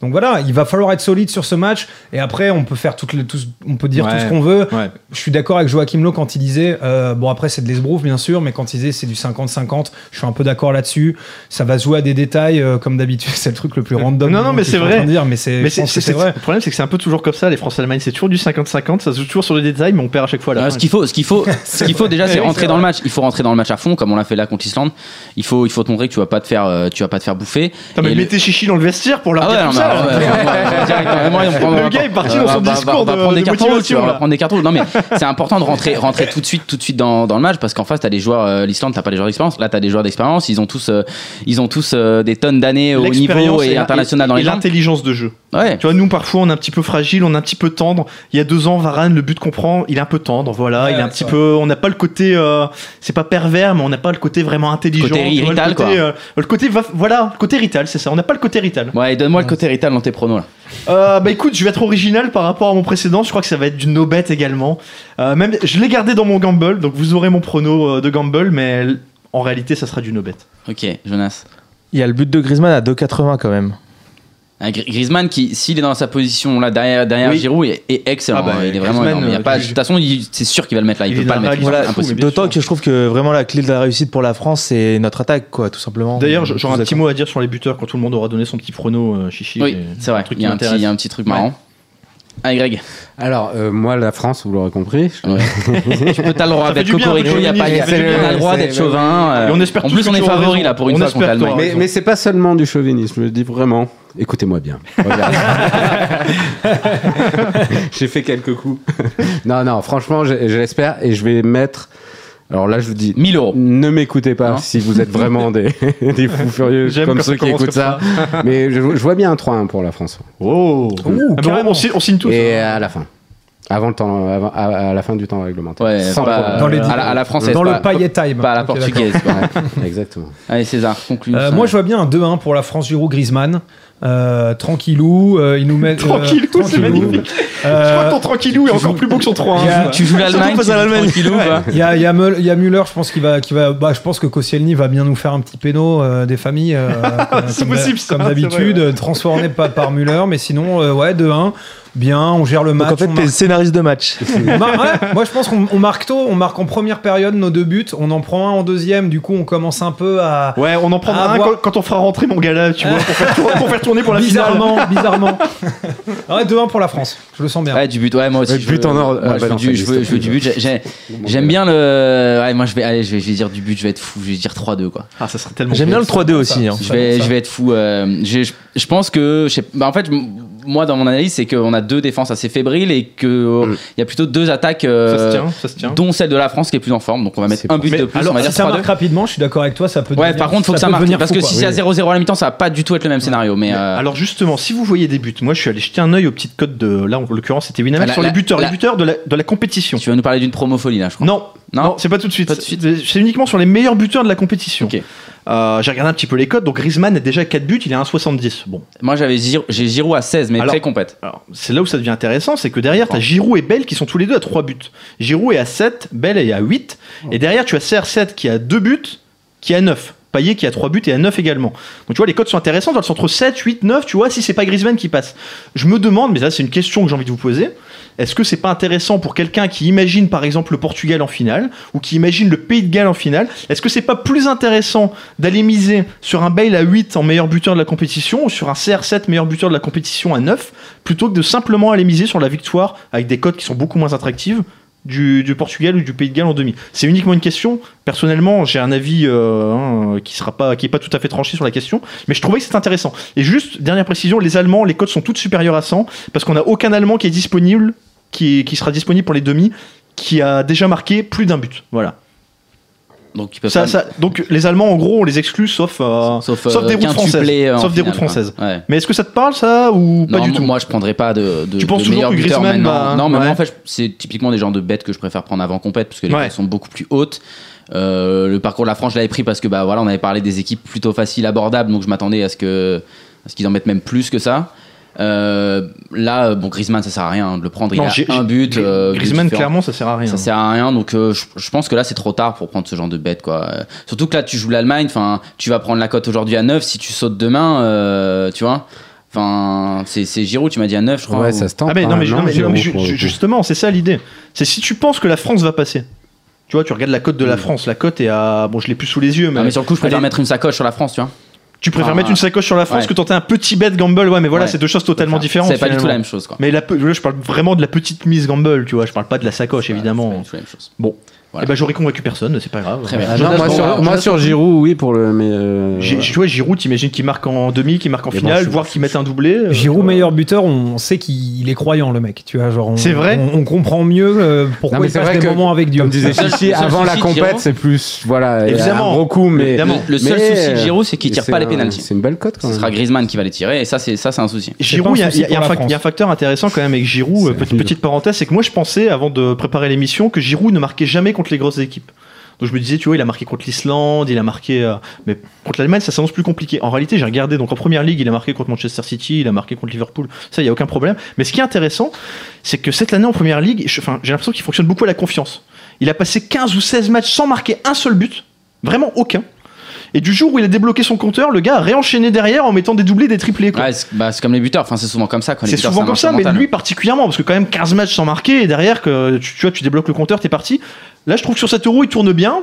donc voilà il va falloir être solide sur ce match et après on peut faire toutes les, tout, on peut dire tout ce qu'on veut Ouais. je suis d'accord avec Joachim Lowe quand il disait, euh, bon après c'est de l'esbrouf bien sûr, mais quand il disait c'est du 50-50, je suis un peu d'accord là-dessus. Ça va se jouer à des détails, euh, comme d'habitude, [laughs] c'est le truc le plus random. Non, non, mais c'est vrai. Dire, mais c'est, vrai. le problème, c'est que c'est un peu toujours comme ça. Les France-Allemagne, c'est toujours du 50-50. Ça se joue toujours sur le détail, mais on perd à chaque fois. Ouais, fin. ce qu'il faut, ce qu'il faut, [laughs] ce qu'il faut déjà, c'est rentrer dans le match. Il faut rentrer dans le match à fond, comme on l'a fait là contre l'Islande. Il faut, il faut te montrer que tu vas pas te faire, euh, tu vas pas te faire bouffer. Mais mettez Chichi dans le vestiaire pour leur Ah ouais, ouais, ouais, on prend- Le gars est parti dans son discours on va de- prendre des de cartons on va prendre des. Non mais c'est important de rentrer, rentrer tout de suite, tout de suite dans, dans le match parce qu'en face t'as des joueurs. euh, L'Islande t'as pas des joueurs d'expérience. Là t'as des joueurs d'expérience. Ils ont tous, euh, ils ont tous euh, des tonnes d'années au niveau et international dans et les jambes. l'intelligence de jeu. Ouais. Tu vois, nous, parfois, on est un petit peu fragile, on est un petit peu tendre. Il y a deux ans, Varane, le but qu'on prend, il est un peu tendre. Voilà, Ouais, il est un petit peu. On n'a pas le côté. euh, c'est pas pervers, mais on n'a pas le côté vraiment intelligent. Côté vois, Rital, le côté, quoi. euh, le côté va- voilà, le côté Rital, c'est ça. On n'a pas le côté Rital. Ouais, donne-moi le côté Rital dans tes pronos là. Euh, bah écoute, je vais être original par rapport à mon précédent. Je crois que ça va être du no bet également. Euh, même, je l'ai gardé dans mon gamble, donc vous aurez mon prono euh, de gamble, mais en réalité, ça sera du no bet. Ok, Jonas. Il y a le but de Griezmann à 2,80 quand même. Griezmann qui, s'il est dans sa position là derrière, derrière Oui. Giroud, est, est excellent. Ah bah, hein, il est vraiment Griezmann, énorme. Il y a euh, pas, de toute façon, c'est sûr qu'il va le mettre là. Il, Il peut pas le mettre. Voilà, D'autant que je trouve que vraiment la clé de la réussite pour la France, c'est notre attaque, quoi, tout simplement. D'ailleurs, Je j'aurai un petit mot à dire sur les buteurs quand tout le monde aura donné son petit prono, euh, Chichi. Oui, c'est vrai. un truc Il y, a qui un petit, m'intéresse. il y a un petit truc marrant. Allez, Greg, Alors, euh, moi, la France, vous l'aurez compris. [laughs] Ouais. tu peux, t'as le droit d'être cocorico, il y a pas, le droit d'être chauvin. euh, on espère en plus, on est favori là pour une On fois espère contre l'Allemagne. Mais, c'est pas seulement du chauvinisme, je le dis vraiment. Écoutez-moi bien. [laughs] J'ai fait quelques coups. non, non, franchement, je, je l'espère et je vais mettre. Alors là, je vous dis, 1000 euros. ne m'écoutez pas Non. si vous êtes vraiment des, [laughs] des fous furieux comme ceux qui écoutent ça. [laughs] Mais je, je vois bien un 3-1 pour la France. Oh, Ouh, Ah, carrément. on, signe- on signe tous. Et hein. à la fin. Avant le temps, avant- à, à la fin du temps réglementaire. Ouais, Sans pas- problème. Dans les à, la, à la française. Dans pas, le Payet time. pas à la portugaise. Ouais, exactement. Allez, César, conclue. Euh, moi, je vois bien un 2-1 pour la France Giroud Griezmann. Euh, tranquillou, euh, ils nous mettent. euh, Tranquillou, c'est tranquillou. magnifique. Euh, Je crois que ton tranquillou est encore joues- plus beau que son 3 il y a- tu joues l'Allemagne, tranquillou. Il y a, il y, a Müller, je pense qu'il va, qu'il va, bah, je pense que Koscielny va bien nous faire un petit péno euh, des familles, euh, [laughs] comme, C'est comme possible, comme c'est d'habitude, euh, transformé pas par Müller, mais sinon, euh, ouais, 2-1, bien, on gère le Donc match. en fait, t'es marque- scénariste de match. on [laughs] mar- ouais, moi, je pense qu'on on marque tôt, on marque en première période nos deux buts, on en prend un en deuxième, du coup, on commence un peu à Ouais, on en prendra un quand, quand on fera rentrer mon gars là, tu vois, pour faire, tour- pour faire tourner pour la finale. bizarrement, [laughs] bizarrement. Ouais, 2-1 pour la France, je le sens bien. Ouais, du but, ouais, moi aussi. Ouais, je but veux- en or- moi, ah, je bah veux non, du- ça je veux- existe je veux du plus. but. J'ai- j'ai- J'aime bien le. Ouais, moi, je vais, allez, je vais, je vais dire du but, je vais être fou, je vais dire 3-2, quoi. Ah, ça serait tellement. J'aime bien le 3-2 aussi. hein. Je vais, ça. je vais être fou. euh, je, je pense que, bah, en fait, moi dans mon analyse, c'est qu'on a deux défenses assez fébriles et qu'il Mm. y a plutôt deux attaques, euh, Ça se tient, ça se tient. dont celle de la France qui est plus en forme. Donc on va mettre un but Mais de plus. alors, on va si dire ça 3-2. marque rapidement, je suis d'accord avec toi, ça peut Ouais, devenir- par contre, faut que ça marque. Parce fou, que si c'est à Oui. 0-0 à la mi-temps, ça va pas du tout être le même scénario. Mais euh, Alors justement, si vous voyez des buts, moi je suis allé jeter un œil aux petites cotes de. Là, en l'occurrence, c'était Winamax la- sur les buteurs, la- les buteurs de la, de la compétition. tu vas nous parler d'une promofolie là, je crois. Non, Non c'est pas tout de suite. C'est uniquement sur les meilleurs buteurs de la compétition. Euh, J'ai regardé un petit peu les cotes. Donc Griezmann a déjà 4 buts, il est à 1,70. Bon, Moi j'avais Giroud, j'ai Giroud à 16, mais Alors- très compète. alors c'est là où ça devient intéressant, c'est que derrière, tu as Giroud et Bell qui sont tous les deux à 3 buts. Giroud est à 7, Bell est à 8. Et derrière, tu as CR7 qui a 2 buts, qui a 9. Payet qui a 3 buts et à 9 également. Donc tu vois, les cotes sont intéressantes, elles sont entre 7, 8, 9, tu vois, si c'est pas Griezmann qui passe. Je me demande, mais ça c'est une question que j'ai envie de vous poser, est-ce que c'est pas intéressant pour quelqu'un qui imagine par exemple le Portugal en finale ou qui imagine le Pays de Galles en finale Est-ce que c'est pas plus intéressant d'aller miser sur un Bale à 8 en meilleur buteur de la compétition ou sur un CR7 meilleur buteur de la compétition à 9 plutôt que de simplement aller miser sur la victoire avec des cotes qui sont beaucoup moins attractives du, Portugal ou du Pays de Galles en demi? C'est uniquement une question. Personnellement, j'ai un avis euh, hein, qui sera pas qui est pas tout à fait tranché sur la question, mais je trouvais que c'est intéressant. Et juste dernière précision, les Allemands, les cotes sont toutes supérieures à 100 parce qu'on n'a aucun Allemand qui est disponible, qui, qui sera disponible pour les demi, qui a déjà marqué plus d'un but. Voilà. Donc, ils peuvent Ça, pas- ça- donc les Allemands, en gros, on les exclut sauf euh, sauf, sauf euh, des routes quintuplé, françaises. en Sauf des routes françaises. Ouais. Mais est-ce que ça te parle ça ou pas non, du tout? moi je prendrais pas de, de Tu penses de toujours que Griezmann va- Non, mais ouais. moi en fait c'est typiquement des genres de bêtes que je préfère prendre avant compète parce que les Ouais. sont beaucoup plus hautes. Euh, le parcours de la France, je l'avais pris parce que bah voilà, on avait parlé des équipes plutôt faciles, abordables, donc je m'attendais à ce que à ce qu'ils en mettent même plus que ça. Euh, là, bon, Griezmann, ça sert à rien de le prendre. Non, il a j'ai- un but. euh, Griezmann, clairement, ça sert à rien. Ça sert à rien, donc euh, je, je pense que là c'est trop tard pour prendre ce genre de bête quoi. Euh, surtout que là tu joues l'Allemagne, enfin tu vas prendre la cote aujourd'hui à 9, si tu sautes demain, euh, tu vois. Enfin, c'est Giroud, tu m'as dit à 9, je crois. Ouais, ou- ça se tente. Ah mais non hein, mais, non, mais- non, mais ju- ju- justement c'est ça l'idée. C'est si tu penses que la France va passer. Tu vois, tu regardes la cote de la France, la cote est à bon je l'ai plus sous les yeux mais, Ah, mais sur le coup, je préfère Allez, mettre une sacoche sur la France, tu vois. Tu préfères mettre une sacoche sur la France ouais. que tenter un petit bet gamble? Ouais mais voilà Ouais. c'est deux choses totalement différentes. C'est pas du tout la même chose, quoi. Mais la, je parle vraiment de la petite mise gamble, tu vois, je parle pas de la sacoche évidemment. c'est pas du tout la même chose. Bon, Voilà. eh ben j'aurais convaincu personne, c'est pas grave. Très bien. Ah non, Jonas, moi, bon, sur, moi Giroud, oui, pour le. Mais, euh, Tu vois, Giroud, t'imagines qu'il marque en demi, qu'il marque en Mais bon, finale, voire qu'il mette un doublé. euh, Giroud vois. meilleur buteur, on sait qu'il est croyant le mec. Tu vois, genre. on- C'est vrai on, on comprend mieux euh, pourquoi Non, il passe vrai des que, moments avec Dieu. Comme disait Chichi, avant la compète, c'est plus. Voilà, Évidemment. un gros coup, mais. Évidemment. Le seul mais, souci de Giroud, c'est qu'il tire pas les pénaltys. C'est une belle cote quand Ce sera Griezmann qui va les tirer, et ça, c'est ça, c'est un souci. Giroud, il y, a- un facteur intéressant quand même avec Giroud. Euh, petite parenthèse, c'est que moi je pensais avant de préparer l'émission que Giroud ne marquait jamais contre les grosses équipes. Donc je me disais, tu vois, il a marqué contre l'Islande, il a marqué. euh, mais contre l'Allemagne, ça s'annonce plus compliqué. En réalité, j'ai regardé, donc en première ligue, il a marqué contre Manchester City, il a marqué contre Liverpool. Ça, il n'y a aucun problème. Mais ce qui est intéressant, c'est que cette année en première ligue, j'ai l'impression qu'il fonctionne beaucoup à la confiance. Il a passé 15 ou 16 matchs sans marquer un seul but. Vraiment aucun. Et du jour où il a débloqué son compteur, le gars a réenchaîné derrière en mettant des doublés, des triplés. quoi. Ouais, c'est bah, c'est comme les buteurs, enfin, c'est souvent comme ça. quoi. Les C'est buteurs, souvent comme ça, mais lui particulièrement, parce que quand même 15 matchs sans marquer, et derrière, que tu, tu vois, tu débloques le compteur, t'es parti. Là, je trouve que sur cet euro, il tourne bien.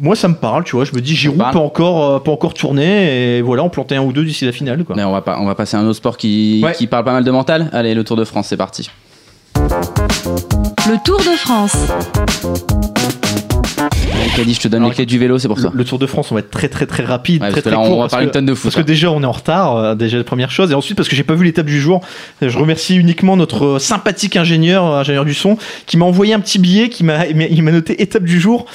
Moi, ça me parle, tu vois. Je me dis, Giroud peut encore, euh, peut encore tourner, et voilà, on plantait un ou deux d'ici la finale. Quoi. Mais on va, pas, on va passer à un autre sport qui, Ouais. qui parle pas mal de mental. Allez, le Tour de France, c'est parti. Le Tour de France. Je te donne Alors, les clés du vélo, c'est pour Le, ça. le Tour de France, on va être très très très rapide, Ouais, très très là, court. on va parce parler que- une tonne de foot. Parce que hein. déjà, on est en retard, euh, déjà la première chose, et ensuite parce que j'ai pas vu l'étape du jour. Je remercie uniquement notre sympathique ingénieur, euh, ingénieur du son, qui m'a envoyé un petit billet, qui m'a, [laughs] il m'a noté étape du jour.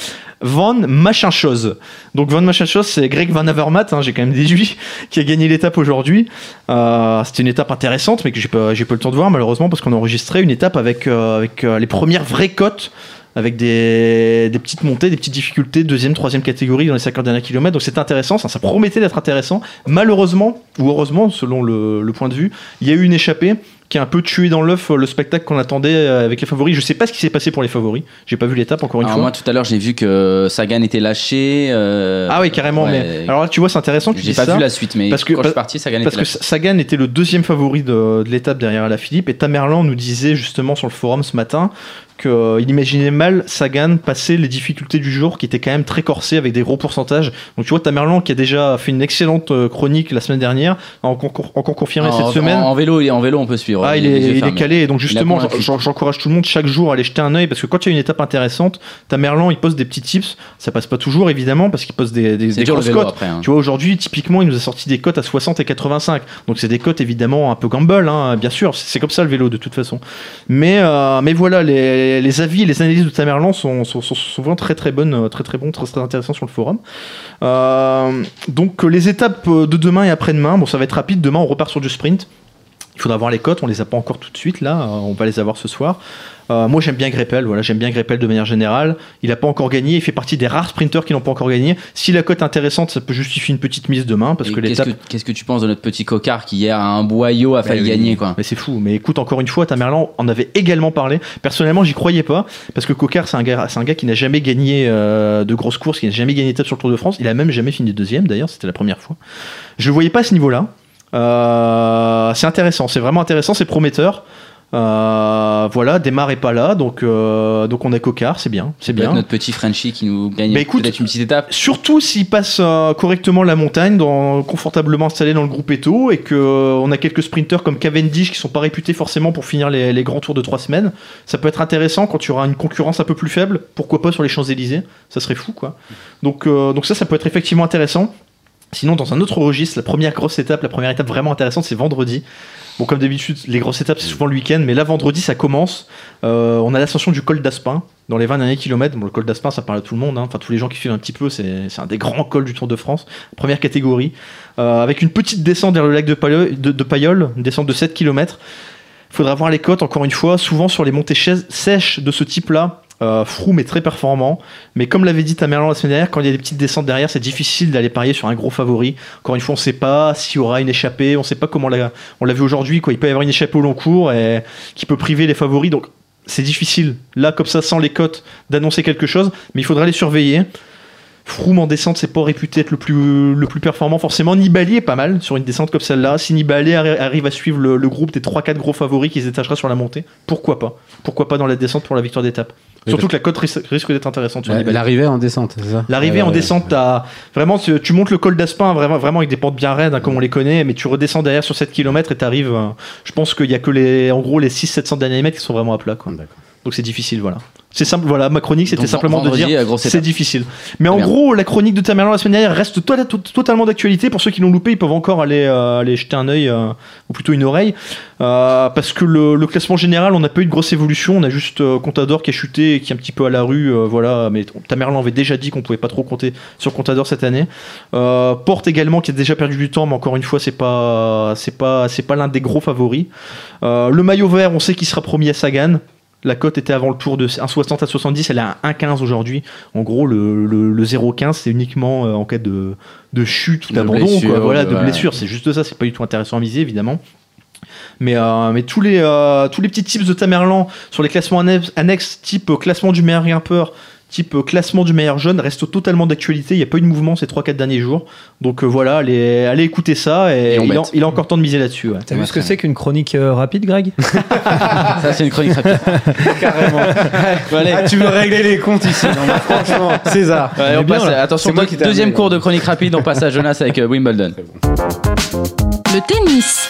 Van machin chose. Donc Van machin chose, c'est Greg Van Avermaet, hein, j'ai quand même déduit, [laughs] qui a gagné l'étape aujourd'hui. Euh, c'était une étape intéressante, mais que j'ai pas, j'ai pas le temps de voir malheureusement parce qu'on a enregistré une étape avec, euh, avec euh, les premières vraies cotes avec des, des petites montées, des petites difficultés, deuxième, troisième catégorie dans les 50 derniers kilomètres. Donc c'était intéressant, ça, ça promettait d'être intéressant. Malheureusement, ou heureusement, selon le, le point de vue, il y a eu une échappée qui a un peu tué dans l'œuf euh, le spectacle qu'on attendait euh, avec les favoris. Je sais pas ce qui s'est passé pour les favoris. J'ai pas vu l'étape encore une Alors fois. moi, tout à l'heure, j'ai vu que Sagan était lâché. euh, ah oui, carrément. ouais. Mais alors là, tu vois, c'est intéressant que J'ai pas ça. vu la suite, mais parce que- quand je suis parti, Sagan était Parce que lâché. Sagan était le deuxième favori de, de l'étape derrière la Philippe et Tamerlan nous disait justement sur le forum ce matin qu'il imaginait mal Sagan passer les difficultés du jour qui étaient quand même très corsées avec des gros pourcentages. Donc tu vois Tamerlan qui a déjà fait une excellente euh, chronique la semaine dernière, encore, confirmé En- cette semaine. En, en vélo, il est- en vélo, on peut suivre. Ah, il est, il calé et donc justement j'encourage tout le monde chaque jour à aller jeter un œil parce que quand il y a une étape intéressante, Tamerlan il pose des petits tips, ça passe pas toujours évidemment parce qu'il pose des, des, des grosses cotes. après. hein. Tu vois, aujourd'hui, typiquement, il nous a sorti des cotes à 60 et 85. Donc, c'est des cotes évidemment un peu gamble, hein, bien sûr. C'est c'est comme ça le vélo de toute façon. Mais, euh, mais voilà, les, les avis et les analyses de Tamerlan sont, sont, sont souvent très très bonnes, euh, très très bons, très très intéressants sur le forum. Euh, donc, les étapes de demain et après-demain, bon, ça va être rapide. Demain, on repart sur du sprint. Il faudra voir les cotes, on les a pas encore tout de suite là, euh, on va les avoir ce soir. Euh, moi j'aime bien Greppel, voilà, j'aime bien Greppel de manière générale. Il n'a pas encore gagné, il fait partie des rares sprinters qui n'ont pas encore gagné. Si la cote est intéressante, ça peut justifier une petite mise demain parce Et que Qu'est-ce l'étape. que, qu'est-ce que tu penses de notre petit cocard qui hier a un boyau a failli Mais oui, gagner quoi? Mais c'est fou. Mais écoute, encore une fois, Tamerlan en avait également parlé. Personnellement, j'y croyais pas parce que Cocard, c'est un gars, c'est un gars qui n'a jamais gagné euh, de grosses courses, qui n'a jamais gagné d'étape sur le Tour de France. Il a même jamais fini deuxième. D'ailleurs, c'était la première fois. Je le voyais pas à ce niveau-là. Euh, c'est intéressant. C'est vraiment intéressant. C'est prometteur. Euh, voilà, Démarre est pas là, donc euh, donc on a Cocard, c'est bien, c'est bien. notre petit Frenchie qui nous gagne écoute, peut-être une petite étape. Surtout s'il passe euh, correctement la montagne, dans, confortablement installé dans le groupe Eto, et que euh, on a quelques sprinters comme Cavendish qui sont pas réputés forcément pour finir les, les grands tours de trois semaines. Ça peut être intéressant quand tu auras une concurrence un peu plus faible. Pourquoi pas sur les Champs Élysées Ça serait fou, quoi. Donc donc ça, ça peut être effectivement intéressant. Sinon, dans un autre registre, la première grosse étape, la première étape vraiment intéressante, c'est vendredi. Bon, comme d'habitude, les grosses étapes, c'est souvent le week-end, mais là, vendredi, ça commence. Euh, on a l'ascension du col d'Aspin dans les 20 derniers kilomètres. Bon, le col d'Aspin, ça parle à tout le monde, hein. enfin, tous les gens qui suivent un petit peu, c'est un des grands cols du Tour de France, première catégorie. Euh, avec une petite descente vers le lac de Pailleul, une descente de 7 km. Il faudra voir les côtes, encore une fois, souvent sur les montées sèches de ce type-là. Euh, Froome est très performant, mais comme l'avait dit Tamerlan la semaine dernière, quand il y a des petites descentes derrière, c'est difficile d'aller parier sur un gros favori. Encore une fois, on ne sait pas s'il y aura une échappée, on ne sait pas comment on l'a vu aujourd'hui. Il peut y avoir une échappée au long cours qui peut priver les favoris, donc c'est difficile là comme ça sans les cotes d'annoncer quelque chose, mais il faudra les surveiller. Froome en descente, c'est pas réputé être le plus, performant forcément. Nibali est pas mal sur une descente comme celle-là. Si Nibali arri- arrive à suivre le, le groupe des 3-4 gros favoris qui se détachera sur la montée, pourquoi pas? Pourquoi pas dans la descente pour la victoire d'étape? Surtout que la cote risque, risque d'être intéressante sur La- Nibali. L'arrivée en descente, c'est ça L'arrivée en descente, t'as vraiment tu, tu montes le col d'Aspin vraiment, vraiment avec des pentes bien raides hein, comme on les connaît, mais tu redescends derrière sur 7 km et t'arrives. euh, je pense qu'il y a que les en gros les 600-700 derniers mètres qui sont vraiment à plat. Quoi. D'accord. Donc c'est difficile, voilà. C'est simple, voilà. Ma chronique c'était simplement de dire c'est difficile. Mais en gros, la chronique de Tamerlan la semaine dernière reste to- to- totalement d'actualité. Pour ceux qui l'ont loupé, ils peuvent encore aller, euh, aller jeter un œil euh, ou plutôt une oreille, Euh, parce que le, le classement général, on n'a pas eu de grosse évolution. On a juste Contador qui a chuté et qui est un petit peu à la rue, voilà. Mais Tamerlan avait déjà dit qu'on pouvait pas trop compter sur Contador cette année. Porte également qui a déjà perdu du temps, mais encore une fois, c'est pas, c'est pas, c'est pas l'un des gros favoris. Le maillot vert, on sait qu'il sera promis à Sagan. La cote était avant le tour de 1,60 à 70, elle est à 1,15 aujourd'hui. En gros, le, le, le 0,15, c'est uniquement euh, en cas de, de chute ou d'abandon. Voilà, de- blessure. C'est juste ça, c'est pas du tout intéressant à miser, évidemment. Mais, euh, mais tous, les, euh, tous les petits tips de Tamerlan sur les classements annexes, type classement du meilleur grimpeur, type euh, classement du meilleur jeune, restent totalement d'actualité. Il n'y a pas eu de mouvement ces 3-4 derniers jours. Donc euh, voilà, allez, allez écouter ça. Et, il, a, il a encore temps de miser là-dessus. ouais. T'as vu ce que c'est qu'une chronique euh, rapide, Greg [laughs] Ça, c'est une chronique rapide. [laughs] Carrément. Ah, tu veux régler les comptes ici non, Franchement, César. Ouais, on bien, passe- attention, deux- deuxième cours de chronique rapide, on passe à Jonas avec euh, Wimbledon. Le tennis.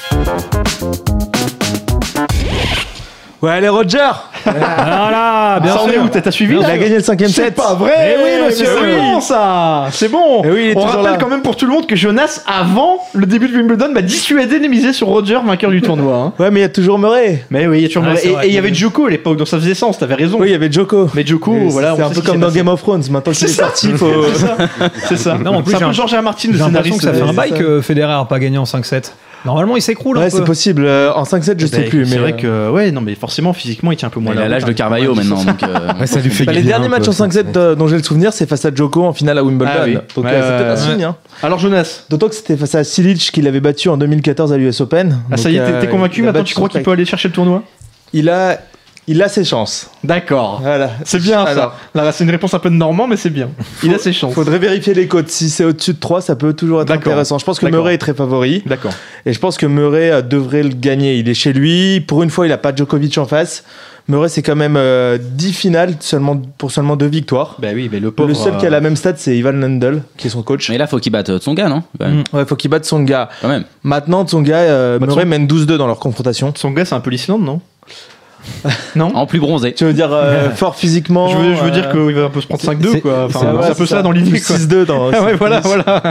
Ouais, allez, Roger Voilà, bien est sûr. où T'as suivi Il a gagné le cinquième C'est set. pas vrai Eh oui, monsieur, mais C'est oui. bon ça C'est bon Eh oui, il est On toujours rappelle là. quand même pour tout le monde que Jonas, avant le début de Wimbledon, m'a dissuadé de miser sur Roger, vainqueur du tournoi. hein. Ouais, mais il y a toujours Murray. Mais oui, il y a toujours... Ouais, c'est et vrai. et il y avait Djoko à l'époque, donc ça faisait sens, t'avais raison. Oui, il y avait Joko. Mais Djoko, voilà. C'est on un sait peu ce qui comme s'est dans passé. Game of Thrones. Maintenant qu'il est C'est ça. sorti, faut. C'est ça. C'est ça. Non, en plus, c'est un j'ai peu un- Georges R. Martin, le J'ai l'impression scénariste. que ça fait un euh, bail c'est que Federer a pas gagné en 5-7. Normalement, il s'écroule Ouais, c'est possible. Euh, En 5-7, je sais Bah, plus. C'est mais vrai euh, que, ouais, non, mais forcément, physiquement, il tient un peu moins Il a l'âge de hein. Carvalho maintenant. Donc, euh, Ouais, ça lui fait bah, les derniers matchs en 5-7 euh, dont j'ai le souvenir, c'est face à Joko en finale à Wimbledon. Ah oui. Donc Ouais, euh, c'est peut-être un ouais. signe. hein. Alors, Jonas, D'autant que c'était face à Silic qui l'avait battu en 2014 à l'US Open. ah, ça y est, t'es- t'es convaincu maintenant Tu crois qu'il peut aller chercher le tournoi? Il a, il a ses chances. D'accord. Voilà. C'est bien ça. Alors, Là, c'est une réponse un peu de Normand, mais c'est bien. Il a ses chances. Faudrait vérifier les cotes. Si c'est au-dessus de 3, ça peut toujours être D'accord. intéressant. Je pense que D'accord. Murray est très favori. D'accord. Et je pense que Murray euh, devrait le gagner. Il est chez lui. Pour une fois, il n'a pas Djokovic en face. Murray, c'est quand même euh, 10 finales seulement, pour seulement 2 victoires. Bah oui, mais le pauvre. le seul qui a euh, la même stat, c'est Ivan Lendl, qui est son coach. Mais là, faut qu'il batte euh, Tsonga, non? Quand même. Mm. Ouais, faut qu'il batte son gars. Quand même. Maintenant, son gars, euh, Bah, Murray son- mène 12-2 dans leur confrontation. Son gars, c'est un peu l'Islande, non? [laughs] Non En plus bronzé. Tu veux dire euh, [laughs] fort physiquement Je veux, je veux euh, dire qu'il va un peu se prendre 5-2, c'est- quoi. Enfin, c'est- ouais, un peu ça dans l'idée, quoi. 6-2 dans. Ah [laughs] ouais, voilà, voilà.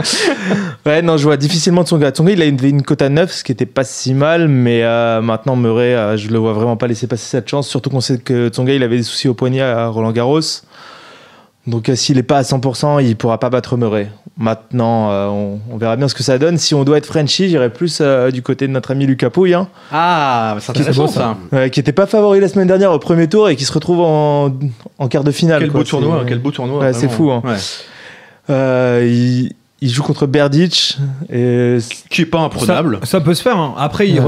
Ouais, non, je vois difficilement Tsonga. Tsonga, il a une, une cote à 9, ce qui était pas si mal, mais euh, maintenant, Murray, euh, je le vois vraiment pas laisser passer cette chance, surtout qu'on sait que Tsonga, il avait des soucis au poignet à Roland Garros. Donc euh, s'il n'est pas à 100%, il pourra pas battre Murray. Maintenant, euh, on, on verra bien ce que ça donne. Si on doit être Frenchy, j'irai plus euh, du côté de notre ami Lucas Pouille, hein, Ah, c'est intéressant ça. qui n'était pas favori la semaine dernière au premier tour et qui se retrouve en, en quart de finale. Quel quoi. beau tournoi, C'est- quel beau tournoi. Ouais, c'est fou, hein. Ouais. Euh, il, il joue contre Berdych et Qui est pas imprenable. Ça, ça peut se faire. hein. Après, il Ouais.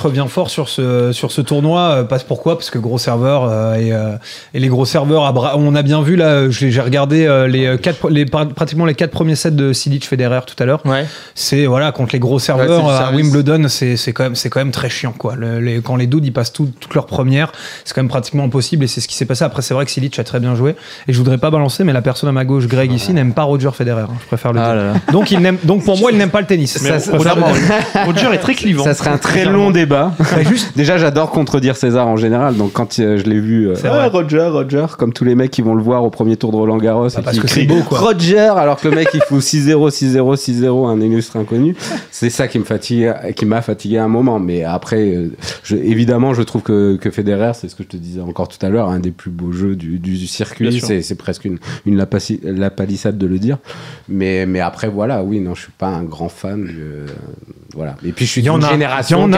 revient fort sur ce, sur ce tournoi. euh, Parce pourquoi? Parce que gros serveur euh, et, euh, et les gros serveurs. à bras- on a bien vu là. J'ai regardé euh, les quatre, les, pratiquement les quatre premiers sets de Silic Federer tout à l'heure. ouais. C'est voilà contre les gros serveurs à. Wimbledon, c'est c'est quand même c'est quand même très chiant quoi. Le- les- quand les dudes ils passent tout- toutes leurs premières, c'est quand même pratiquement impossible et c'est ce qui s'est passé. Après c'est vrai que Silic a très bien joué et je voudrais pas balancer, mais la personne à ma gauche, Greg ici, n'aime pas Roger Federer. hein, je préfère le Ah dire. Là là. Donc il n'aime donc pour moi il n'aime pas le tennis. Ça, Roger, est très clivant. Ça serait un très long débat. Déjà, j'adore contredire César en général. Donc, quand euh, je l'ai vu, euh, C'est Ah, vrai. Roger, Roger, comme tous les mecs qui vont le voir au premier tour de Roland Garros, et Ah, parce qui que crient c'est beau, quoi. Roger, alors que le mec il fout 6-0, 6-0, 6-0, un illustre inconnu. C'est ça qui me fatigue, qui m'a fatigué à un moment. Mais après, euh, je- évidemment, je trouve que, que Federer, c'est ce que je te disais encore tout à l'heure, un des plus beaux jeux du, circuit. C'est presque une, une lapalissade de le dire. Mais, mais après, voilà, oui, non, je suis pas un grand fan. je- voilà. Et puis, je suis d'une génération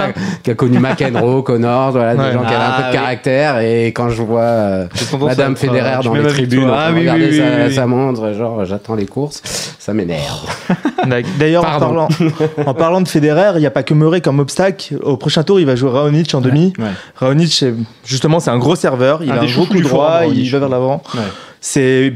qui a, connu McEnroe, Connors, voilà, Ouais. des gens qui avaient un peu Ah, de oui. caractère. Et quand je vois euh, Madame Federer dans les tribunes, Ah de oui, regarder oui, sa, oui, oui. sa montre, genre j'attends les courses, ça m'énerve. [laughs] D'ailleurs, en parlant, [laughs] en parlant de Federer, il n'y a pas que Murray comme obstacle. Au prochain tour, il va jouer Raonic en demi. Ouais. Raonic, justement, c'est un gros serveur. Il Un a des un gros coup droit, il va vers l'avant. C'est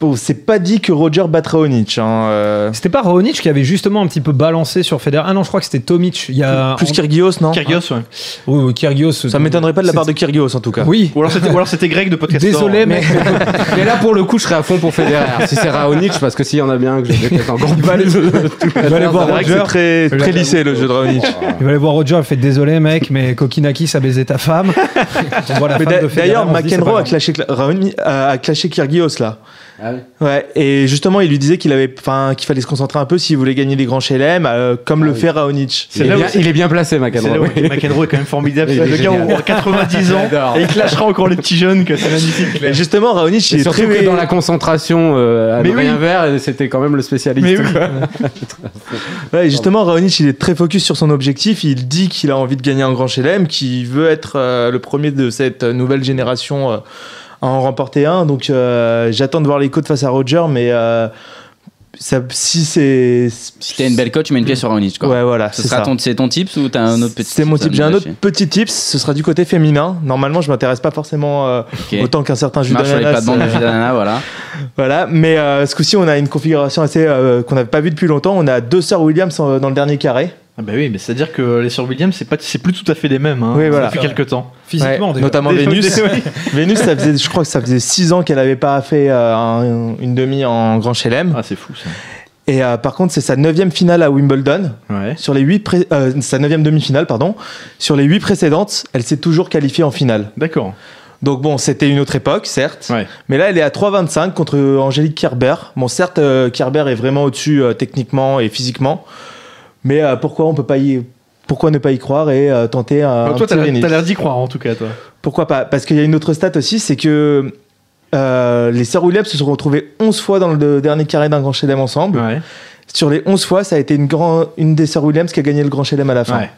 bon, c'est pas dit que Roger batte Raonic. Hein, euh, C'était pas Raonic qui avait justement un petit peu balancé sur Federer. Ah non, je crois que c'était Tomic. Il y a plus en- Kyrgios, non? Kyrgios, ouais. Oui, oui, Kyrgios. Ça m'étonnerait pas de la part de Kyrgios, en tout cas. Oui. Ou alors c'était, ou alors c'était Greg de Podcast Désolé, mais [laughs] Mais là pour le coup je serais à fond pour Federer. Si c'est Raonic, parce que s'il y en a bien que je déteste encore plus. il va aller [laughs] voir Roger. c'est très, très lissé le jeu de Raonic. Il va aller voir Roger. Il fait désolé, mec, mais Kokinakis a baisé ta femme. [laughs] D'ailleurs, McEnroe euh, a clashé Kyrgios là. Ah oui. Ouais, et justement, il lui disait qu'il avait, enfin, qu'il fallait se concentrer un peu s'il voulait gagner des grands chelem, euh, comme le oui. fait Raonic. Il, est bien, c'est- il est bien placé là McEnroe. où [laughs] McEnroe est quand même formidable. Le gars aura 90 ans et il clashera encore les petits jeunes, que c'est magnifique. Et justement, Raonic, il est surtout très que dans la concentration euh, à Mais rien oui. vert, c'était quand même le spécialiste. Mais oui. quoi. Ouais, [laughs] et justement, Raonic, il est très focus sur son objectif. Il dit qu'il a envie de gagner un grand chelem, qu'il veut être euh, le premier de cette nouvelle génération euh, à en remporter un. Donc, euh, j'attends de voir les côtes face à Roger, mais euh, ça, si c'est. Si t'as une belle coach, tu mets une pièce sur Raonic. Quoi. Ouais, voilà. Ce c'est sera ça. ton, c'est ton tips ou t'as un autre petit C'est mon tips. J'ai un autre petit tips. Ce sera du côté féminin. Normalement, je m'intéresse pas forcément euh, autant qu'un certain Judas de voilà. [laughs] Voilà, mais euh, ce coup-ci, on a une configuration assez euh, qu'on n'avait pas vue depuis longtemps. On a deux sœurs Williams dans le dernier carré. Ah bah oui, mais c'est-à-dire que les sœurs Williams, c'est pas, c'est plus tout à fait les mêmes. Hein, Oui, voilà. Depuis quelques temps. Physiquement, Ouais, déjà. notamment Des- Vénus. des-. [laughs] Vénus, ça faisait, je crois que ça faisait six ans qu'elle n'avait pas fait euh, un- une demi en Grand Chelem. Ah, c'est fou ça. Et euh, par contre, c'est sa neuvième finale à Wimbledon. Ouais. Sur les huit pré- euh, sa neuvième demi-finale, pardon. Sur les huit précédentes, elle s'est toujours qualifiée en finale. D'accord. Donc bon, c'était une autre époque, certes. Ouais. Mais là, elle est à 3,25 contre Angélique Kerber. Bon, certes, euh, Kerber est vraiment au-dessus euh, techniquement et physiquement. Mais euh, pourquoi on peut pas y... Pourquoi ne pas y croire et euh, tenter un, Bah, un toi, petit t'as l'air, Vénus? t'as l'air d'y croire en tout cas, toi. Pourquoi pas? Parce qu'il y a une autre stat aussi, c'est que euh, les sœurs Williams se sont retrouvées 11 fois dans le dernier carré d'un grand chelem ensemble. Ouais. Sur les 11 fois, ça a été une, grand, une des sœurs Williams qui a gagné le grand chelem à la fin. Ouais.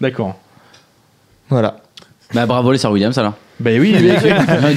D'accord. Voilà, Bah bravo les sœurs Williams alors. Bah [laughs] oui,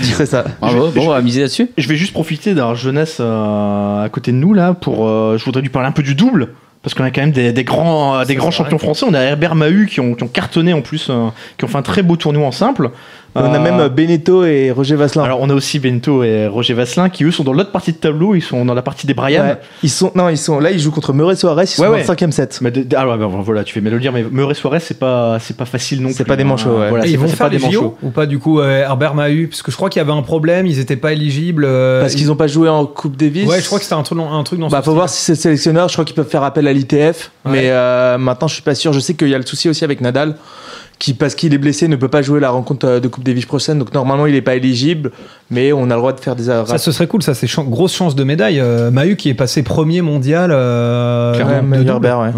c'est ça. Bravo, bon, on va miser là-dessus. je vais juste profiter d'avoir jeunesse euh, à côté de nous là pour. euh, je voudrais lui parler un peu du double. Parce qu'on a quand même des, des grands, euh, des grands champions français. On a Herbert Mahut qui ont, qui ont cartonné en plus, euh, qui ont fait un très beau tournoi en simple. On a Euh, même Beneteau et Roger Vasselin. Alors on a aussi Bento et Roger Vasselin qui eux sont dans l'autre partie de tableau, ils sont dans la partie des Brian. Ouais. Ils sont, non, ils sont là, ils jouent contre Murray Suarez, ils sont Ouais, dans ouais. le cinquième set. Mais de- de- ah ouais, bah, voilà, tu fais mal le dire, mais Murray Suarez c'est pas c'est pas facile non plus. C'est pas des hein. manchots, ouais. Voilà, ils pas- vont faire pas des JO manchots. ou pas du coup euh, Herbert Mahut? Parce que je crois qu'il y avait un problème ils étaient pas éligibles euh, Parce qu'ils n'ont pas joué en Coupe Davis. ouais je crois que c'était un truc un truc dans Bah, faut voir si c'est le sélectionneur. Je crois qu'ils peuvent faire appel à l'ITF. Ouais. Mais euh, maintenant, je suis pas sûr. Je sais qu'il y a le souci aussi avec Nadal, qui, parce qu'il est blessé, ne peut pas jouer la rencontre euh, de Coupe Davis prochaine. Donc, normalement, il n'est pas éligible. Mais on a le droit de faire des ça arrêts. ce serait cool ça c'est chan- grosse chance de médaille euh, Mahut qui est passé premier mondial euh, Clairement, de. Herbert, ouais.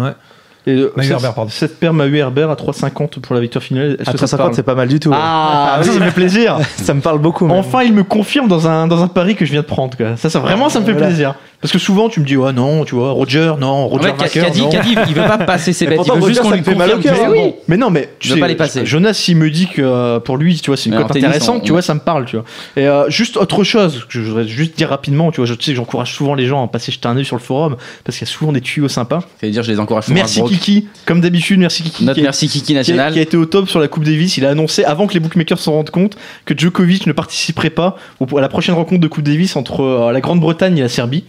Et Et euh, Mahu Herbert, pardon. Cette paire Mahu Herbert à 3,50 pour la victoire finale. À que ça te 350, parle c'est pas mal du tout. Ah, [laughs] ça, ça me fait plaisir. [laughs] Ça me parle beaucoup. même. Enfin, il me confirme dans un, dans un pari que je viens de prendre. Quoi. Ça, ça, vraiment, ça me fait Voilà. plaisir. Parce que souvent, tu me dis, ouais, non, tu vois, Roger, non, En Roger fait, vainqueur, Caddy, non. Caddy, il veut pas passer ses Mais bêtes. Il veut juste qu'on lui fait mal au cœur, hein. Mais non, mais tu Je veux sais, pas les passer. Jonas, s'il me dit que euh, pour lui, tu vois, c'est une en cote intéressante, on- tu vois, ça me parle, tu vois. Et euh, juste autre chose, que je voudrais juste dire rapidement, tu vois, je tu sais que j'encourage souvent les gens à passer jeter un œil sur le forum parce qu'il y a souvent des tuyaux sympas. Fait dire, je les encourage Merci. Kiki, comme d'habitude, merci Kiki. Notre qui merci Kiki national. qui a été au top sur la Coupe Davis. Il a annoncé avant que les bookmakers s'en rendent compte que Djokovic ne participerait pas à la prochaine rencontre de Coupe Davis entre euh, la Grande-Bretagne et la Serbie.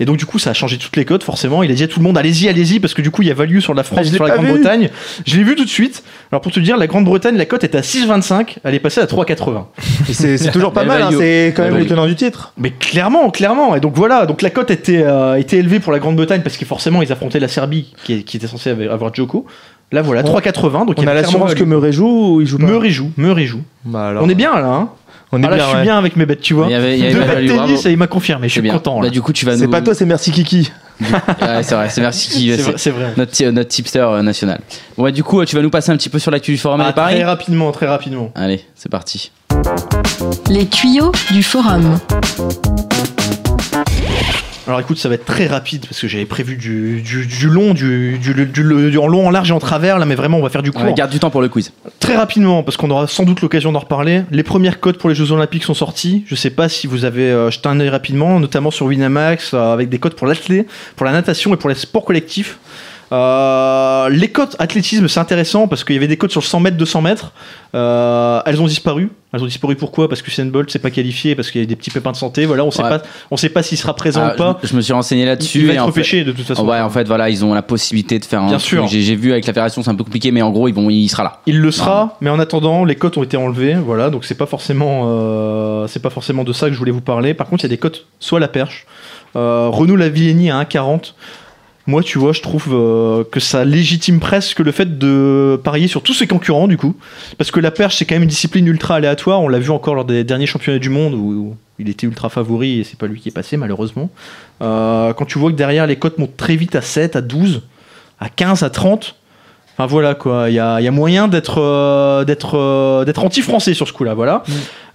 Et donc du coup ça a changé toutes les codes forcément. Il a dit à tout le monde allez-y, allez-y parce que du coup il y a value sur la France, Ah, sur la. Grande-Bretagne. Je l'ai vu tout de suite. Alors pour te dire, la Grande-Bretagne, la cote était à 6,25, elle est passée à 3,80. Et C'est toujours pas mal, hein, c'est quand même le tenant du titre. Mais clairement, clairement. Et donc voilà, donc la cote était, euh, était élevée pour la Grande-Bretagne parce que forcément ils affrontaient la Serbie qui, est- qui était censée avoir Djoko. Là voilà, 3,80. Donc il On y a l'assurance que. Murray joue ou il joue pas? Joue, joue. Bah alors, On est bien là, hein On est Ah là, bien, je suis ouais. bien avec mes bêtes, tu vois. Il y avait- il y avait Deux pas bêtes value, tennis bravo. et il m'a confirmé, je suis bien. content. Bah, là. du coup, tu vas C'est nous. pas toi, c'est merci Kiki. [laughs] Ouais, c'est vrai, c'est merci Kiki. C'est c'est- vrai, c'est vrai. Notre, ti- notre tipster euh, national. Bon, ouais, du coup, tu vas nous passer un petit peu sur l'actu du forum Ah, les paris très rapidement, très rapidement. Allez, c'est parti. Les tuyaux du forum. Alors écoute, ça va être très rapide parce que j'avais prévu du, du, du long, du, en long, en large et en travers. Là, mais vraiment, on va faire du court. Ouais, garde du temps pour le quiz. Très rapidement, parce qu'on aura sans doute l'occasion d'en reparler. Les premières codes pour les Jeux Olympiques sont sorties. Je sais pas si vous avez euh, jeté un œil rapidement, notamment sur Winamax, euh, avec des codes pour l'athlé, pour la natation et pour les sports collectifs. Euh, les cotes athlétisme, c'est intéressant parce qu'il y avait des cotes sur le 100 mètres, 200 mètres. Euh, elles ont disparu. Elles ont disparu pourquoi? Parce que Usain Bolt s'est pas qualifié, parce qu'il y a des petits pépins de santé. Voilà, on sait Ouais. pas, on sait pas s'il sera présent Ah, ou pas. je, je me suis renseigné là-dessus. il va et être repêché de toute façon. Ouais, en fait, voilà, ils ont la possibilité de faire un. Bien sûr. J'ai vu avec la fédération, c'est un peu compliqué, mais en gros, ils vont, il sera là. Il le sera, mais en attendant, les cotes ont été enlevées, voilà, donc c'est pas forcément, euh, c'est pas forcément de ça que je voulais vous parler. Par contre, il y a des cotes, soit la perche, euh, Renault Lavillenie à 1,40. Moi, tu vois, je trouve euh, que ça légitime presque le fait de parier sur tous ses concurrents, du coup, parce que la perche, c'est quand même une discipline ultra aléatoire. On l'a vu encore lors des derniers championnats du monde où, il était ultra favori et c'est pas lui qui est passé, malheureusement. Euh, quand tu vois que derrière les cotes montent très vite à 7, à 12, à 15, à 30. Enfin voilà quoi, il y a, il y a moyen d'être euh, d'être d'être anti-français sur ce coup-là, voilà.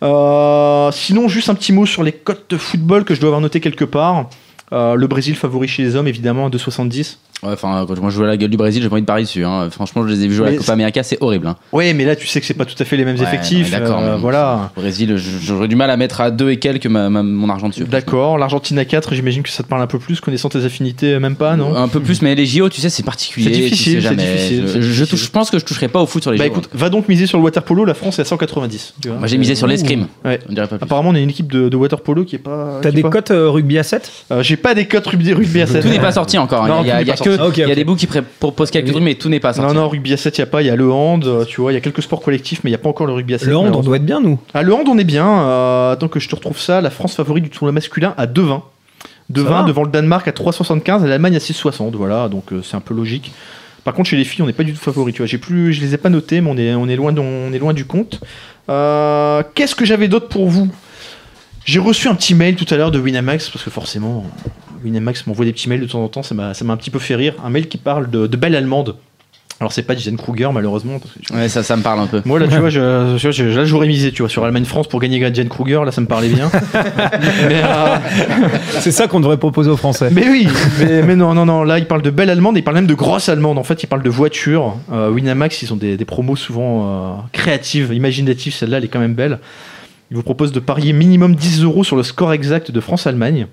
Euh, sinon, juste un petit mot sur les cotes de football que je dois avoir noté quelque part. Euh, le Brésil favori chez les hommes, évidemment, à 2,70. Ouais, enfin, quand moi je joue à la gueule du Brésil, j'ai pas envie de parier dessus. hein. Franchement, je les ai vus jouer à la Copa América, c'est horrible. hein. Ouais, mais là, tu sais que c'est pas tout à fait les mêmes Ouais, effectifs. D'accord, euh, voilà. Brésil, j'aurais du mal à mettre à deux et quelques ma- ma- mon argent dessus. D'accord, l'Argentine à 4, j'imagine que ça te parle un peu plus, connaissant tes affinités, même pas, non Un peu plus, mais les JO, tu sais, c'est particulier. C'est tu difficile, sais c'est jamais. difficile, Je, c'est je- je difficile. touche, je pense que je toucherai pas au foot sur les Bah JO. écoute, va donc miser sur le water polo, la France est à 190. tu vois. Moi j'ai misé sur l'escrime. Ouais. On dirait pas plus. Apparemment, on est une équipe de, de water polo qui est pas. T'as des cotes euh, rugby à 7 Euh, J'ai pas des cotes rugby, à 7. Tout n'est pas sorti encore. hein. Non, il y a, tout il y a n'est pas que, sorti. Ok, il y a des bouts qui proposent quelques trucs, mais tout n'est pas sorti. Non, non, rugby à 7, il n'y a pas. Il y a le hand, euh, tu vois, il y a quelques sports collectifs, mais il n'y a pas encore le rugby à 7. Le hand, on doit être bien, nous. Ah, le hand, on est bien. Euh, tant que je te retrouve ça, la France favorite du tournoi masculin à 2,20. 2,20 va. devant le Danemark à 3,75 et l'Allemagne à 6,60. Voilà, donc euh, c'est un peu logique. Par contre, chez les filles, on n'est pas du tout favori. Tu vois, j'ai plus, je les ai pas notés, mais on est, on est loin, de- on est loin du compte. Euh, Qu'est-ce que j'avais d'autre pour vous? J'ai reçu un petit mail tout à l'heure de Winamax parce que forcément, Winamax m'envoie des petits mails de temps en temps. Ça m'a, ça m'a un petit peu fait rire. Un mail qui parle de, de belle allemande. Alors c'est pas Jen Kruger malheureusement. parce que tu- Ouais, ça, ça me parle un peu. moi là tu vois, [laughs] je, je- je- là j'aurais misé tu vois sur Allemagne France pour gagner Jen Kruger là ça me parlait bien. [laughs] mais, euh, C'est ça qu'on devrait proposer aux Français. mais oui, mais, mais non non non là il parle de belle allemande, il parle même de grosse allemande. En fait il parle de voiture. Euh, Winamax ils ont des, des promos souvent euh, créatives, imaginatives. Celle-là elle est quand même belle. Il vous propose de parier minimum 10 euros sur le score exact de France-Allemagne.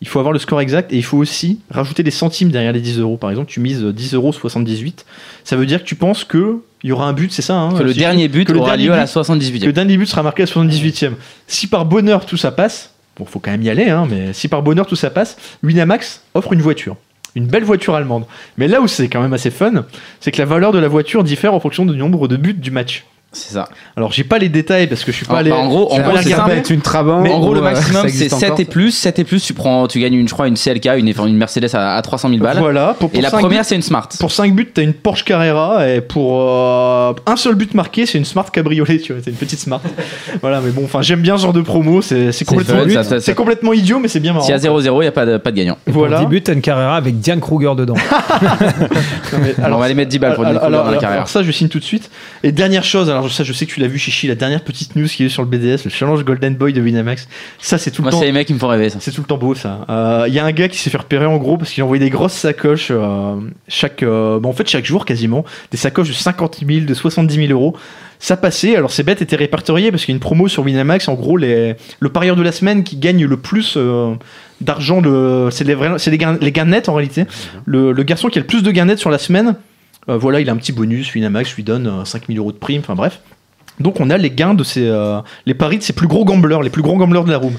Il faut avoir le score exact et il faut aussi rajouter des centimes derrière les 10 euros. Par exemple, tu mises 10 euros 78. Ça veut dire que tu penses que il y aura un but, c'est ça hein, Que le dernier but que aura lieu à la but- 78e. que le dernier but sera marqué à la 78e. Si par bonheur tout ça passe, bon, faut quand même y aller, hein, mais si par bonheur tout ça passe, Winamax offre une voiture. Une belle voiture allemande. Mais là où c'est quand même assez fun, c'est que la valeur de la voiture diffère en fonction du nombre de buts du match. C'est ça. Alors j'ai pas les détails parce que je suis pas En- allé. bah, en gros, en gros, c'est regarder. simple. être une Trabant. en gros, le euh, maximum, ça c'est existe 7 encore, et plus. 7 et plus, tu, prends, tu gagnes, une, je crois, une CLK, une, une Mercedes à, à 300 000 balles. Voilà. Pour, pour et la première, c'est une Smart. Pour 5 buts, t'as une Porsche Carrera et pour euh, un seul but marqué, c'est une Smart Cabriolet, tu vois, c'est une petite Smart. [laughs] voilà, mais bon, enfin, j'aime bien ce genre de promo, c'est c'est complètement, fun, ça- ça- c'est complètement idiot, mais c'est bien marrant. Y a 0-0, il n'y a pas de, pas de gagnant. Voilà. Pour 10 buts, t'as une Carrera avec Diane Kruger dedans. [laughs] Non, mais Alors, on va aller mettre 10 balles pour alors, dans la carrière. alors ça, je signe tout de suite. Et dernière chose, alors ça, je sais que tu l'as vu, Chichi, la dernière petite news qui est sur le BDS, le challenge Golden Boy de Winamax. Ça, c'est tout le Moi, temps. c'est les mecs qui me font rêver, ça. C'est tout le temps beau ça. Euh, Il y a un gars qui s'est fait repérer en gros parce qu'il a envoyé des grosses sacoches euh, chaque, euh, bah, en fait chaque jour quasiment, des sacoches de 50 000, de 70 000 euros. Ça passait. Alors ces bêtes étaient répertoriées parce qu'il y a une promo sur Winamax. En gros, les, le parieur de la semaine qui gagne le plus euh, d'argent, le- c'est les, vrais- les, gains, les gains nets en réalité. Le, le garçon qui a le plus de gains nets sur la semaine, euh, voilà, il a un petit bonus. Winamax lui donne euh, 5 000 euros de prime. Enfin bref. Donc on a les gains de ces, euh, les paris de ces plus gros gamblers, les plus gros gamblers de la room.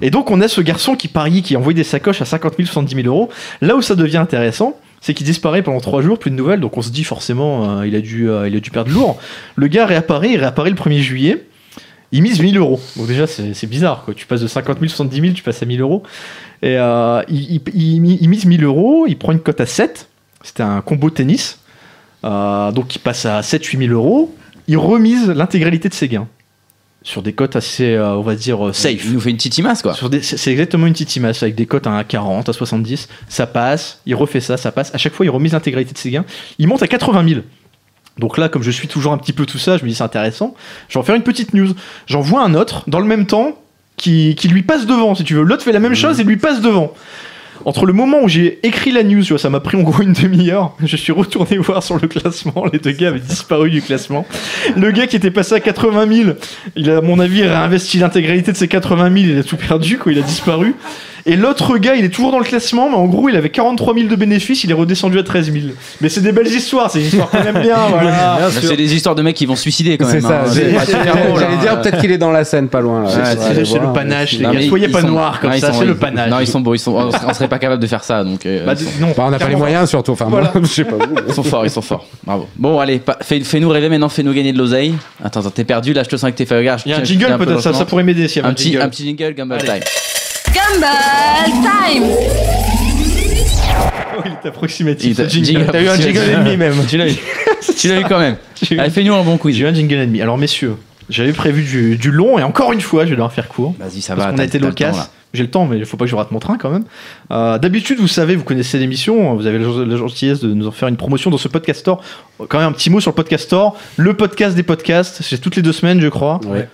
Et donc on a ce garçon qui parie, qui envoie des sacoches à 50 000, 70 000 euros. Là où ça devient intéressant, c'est qu'il disparaît pendant 3 jours, plus de nouvelles. Donc on se dit forcément, euh, il, a dû, euh, il a dû perdre lourd. Le gars réapparaît, il réapparaît le 1er juillet. Il mise 1000 euros. Donc déjà c'est bizarre, quoi. Tu passes de 50 000, 70 000, tu passes à 1000 euros. Et euh, il, il- il- il mise 1000 euros, il prend une cote à 7. C'était un combo tennis. Euh, donc il passe à 7-8 000 euros. Il remise l'intégralité de ses gains. Sur des cotes assez, euh, on va dire, euh, safe. Il nous fait une petite quoi. Sur des- C'est exactement une petite avec des cotes à 40, à 70. Ça passe, il refait ça, ça passe. À chaque fois, il remise l'intégralité de ses gains. Il monte à 80 000. Donc là, comme je suis toujours un petit peu tout ça, je me dis c'est intéressant. Je vais en faire une petite news. J'en vois un autre dans le même temps qui, qui lui passe devant, si tu veux. L'autre fait la même chose et lui passe devant. Entre le moment où j'ai écrit la news, tu vois, ça m'a pris en gros une demi-heure, [laughs] je suis retourné [laughs] voir sur le classement, les deux gars avaient disparu du classement. Le gars qui était passé à 80 000, il a, à mon avis, réinvesti l'intégralité de ses 80 000, il a tout perdu, quoi, il a disparu. Et l'autre gars, il est toujours dans le classement, mais en gros, il avait 43 000 de bénéfices, il est redescendu à 13 000. Mais c'est des belles histoires, c'est des histoires qu'on aime bien, voilà. [laughs] C'est des histoires de mecs qui vont se suicider, quand C'est même. ça. hein. pas [laughs] super J'allais drôle, j'allais hein. dire peut-être qu'il est dans la scène pas loin. là. Ouais, c'est- c'est le panache, les Non, gars. Soyez ils pas sont- noirs comme non, ils ça, sont- c'est le panache. Non, ils sont beaux, ils sont, on serait- on serait pas capable de faire ça, donc. euh, Bah, ils, sont, non, Bah, on n'a pas les clairement. moyens surtout. Enfin, moi, [laughs] je sais pas vous. ils sont forts, ils sont forts. Bravo. Bon, allez, fais- fais-nous rêver maintenant, fais-nous gagner de l'oseille. Attends, attends, t'es perdu, là, je te sens que t'es fait regarde. Il y a un je- je- jingle je- un peu peut-être, ça, ça pourrait m'aider s'il y avait un petit, jingle. un petit jingle, Gumball. Time. Gumball Time Oh, il est approximatif. T'as eu un jingle approximatif. ennemi même. Tu l'as eu. Tu l'as eu quand même. [laughs] Allez, fais-nous un bon quiz. J'ai eu un jingle ennemi. Alors messieurs, j'avais prévu du, du long et encore une fois, je vais devoir faire court. Vas-y, ça Parce va. qu'on t'as- a été loquace. J'ai le temps, mais il faut pas que je rate mon train quand même. Euh, D'habitude, vous savez, vous connaissez l'émission, vous avez la la gentillesse de nous en faire une promotion dans ce podcast store. Quand même un petit mot sur le podcast store. Le podcast des podcasts, c'est toutes les deux semaines, je crois. Ouais.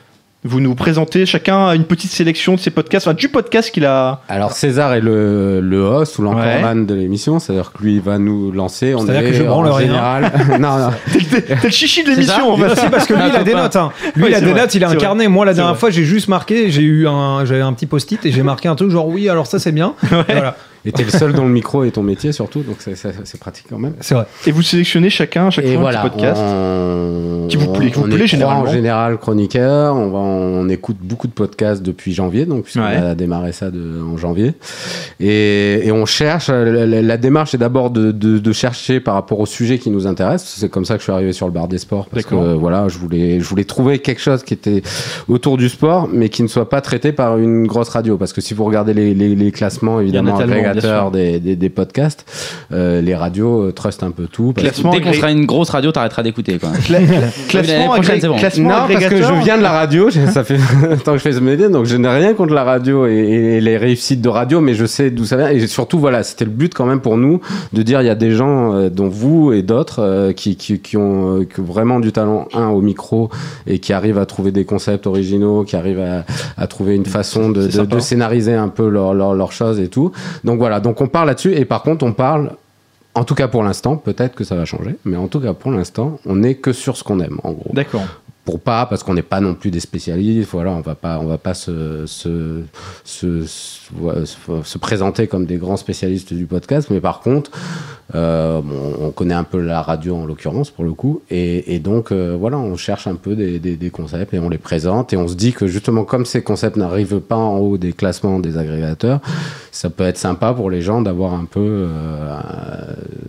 Vous nous présentez chacun une petite sélection de ces podcasts, enfin du podcast qu'il a. Alors César est le, le host ou Ouais. l'encoreman de l'émission, c'est-à-dire que lui il va nous lancer. On C'est-à-dire est que je branle en rien. général. [laughs] non, non. T'es le chichi de l'émission, en fait. Si, parce que lui, il a des notes. hein. Lui, Oui, il a c'est des vrai, notes, il a c'est un carnet. Moi, la C'est dernière fois, j'ai juste marqué, j'ai eu un, j'avais un petit post-it et j'ai marqué un truc genre oui, alors ça c'est bien. Voilà, Et t'es le seul dont le micro est ton métier surtout, donc c'est- c'est c'est pratique quand même. c'est vrai. Et vous sélectionnez chacun, chaque Et fois voilà, un petit podcast. on, Qui vous plaît, qui vous plaît généralement. en général chroniqueur. On, va, on écoute beaucoup de podcasts depuis janvier, donc puisqu'on Ouais. a démarré ça de, en janvier. Et, et on cherche. La, la- la démarche est d'abord de, de- de chercher par rapport au sujet qui nous intéresse. C'est comme ça que je suis arrivé sur le bar des sports, parce que euh, voilà, je voulais, je voulais trouver quelque chose qui était autour du sport, mais qui ne soit pas traité par une grosse radio. Parce que si vous regardez les, les- les classements, évidemment, des, des, des podcasts, euh, les radios euh, trustent un peu tout. parce que- Classement Dès qu'on sera une grosse radio, t'arrêteras d'écouter. Cla- classement agré- bon. classement Non, parce que je viens de la radio, ça fait [laughs] longtemps que je fais ce métier, donc je n'ai rien contre la radio et, et les réussites de radio, mais je sais d'où ça vient. Et surtout, voilà, c'était le but quand même pour nous de dire il y a des gens, euh, dont vous et d'autres, euh, qui, qui, qui ont euh, vraiment du talent, un, au micro, et qui arrivent à trouver des concepts originaux, qui arrivent à, à trouver une façon de, scénariser un peu leurs leur, leurs choses et tout. Donc voilà, donc on parle là-dessus, et par contre, on parle. En tout cas pour l'instant, peut-être que ça va changer, mais en tout cas pour l'instant, on n'est que sur ce qu'on aime, en gros D'accord. Pour pas parce qu'on n'est pas non plus des spécialistes voilà on va pas on va pas se se, se, se- présenter comme des grands spécialistes du podcast mais par contre Euh, bon, on connaît un peu la radio en l'occurrence pour le coup, et, et donc euh, voilà, on cherche un peu des, des- des concepts et on les présente et on se dit que justement comme ces concepts n'arrivent pas en haut des classements des agrégateurs, ça peut être sympa pour les gens d'avoir un peu. euh,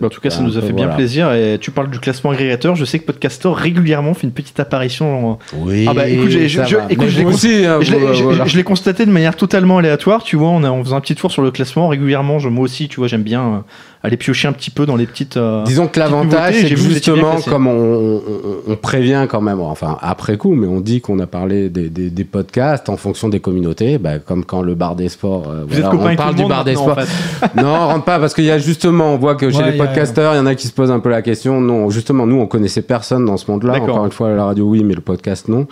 en tout cas, ça nous a fait bien plaisir. Et tu parles du classement agrégateur. Je sais que Podcastor régulièrement fait une petite apparition. En- Oui. Ah bah, écoute, je- écoute, l'ai aussi, hein, voilà. constaté de manière totalement aléatoire, tu vois, on a- en faisant un petit tour sur le classement régulièrement, je, moi aussi, tu vois, j'aime bien euh, aller piocher un petit peu dans les petites. euh, Disons que l'avantage, c'est justement, comme on, on- on prévient quand même, enfin après coup, mais on dit qu'on a parlé des, des- des podcasts en fonction des communautés, bah, comme quand le bar des sports, euh, Vous êtes voilà, copains on parle tout du bar des sports. en fait. [laughs] non, on rentre pas parce qu'il y a justement, on voit que chez Ouais, les il y a- podcasteurs, il y en a qui se posent un peu la question. Non, justement, nous, on connaissait personne dans ce monde-là. Encore une fois, la radio, oui, mais le podcast, non.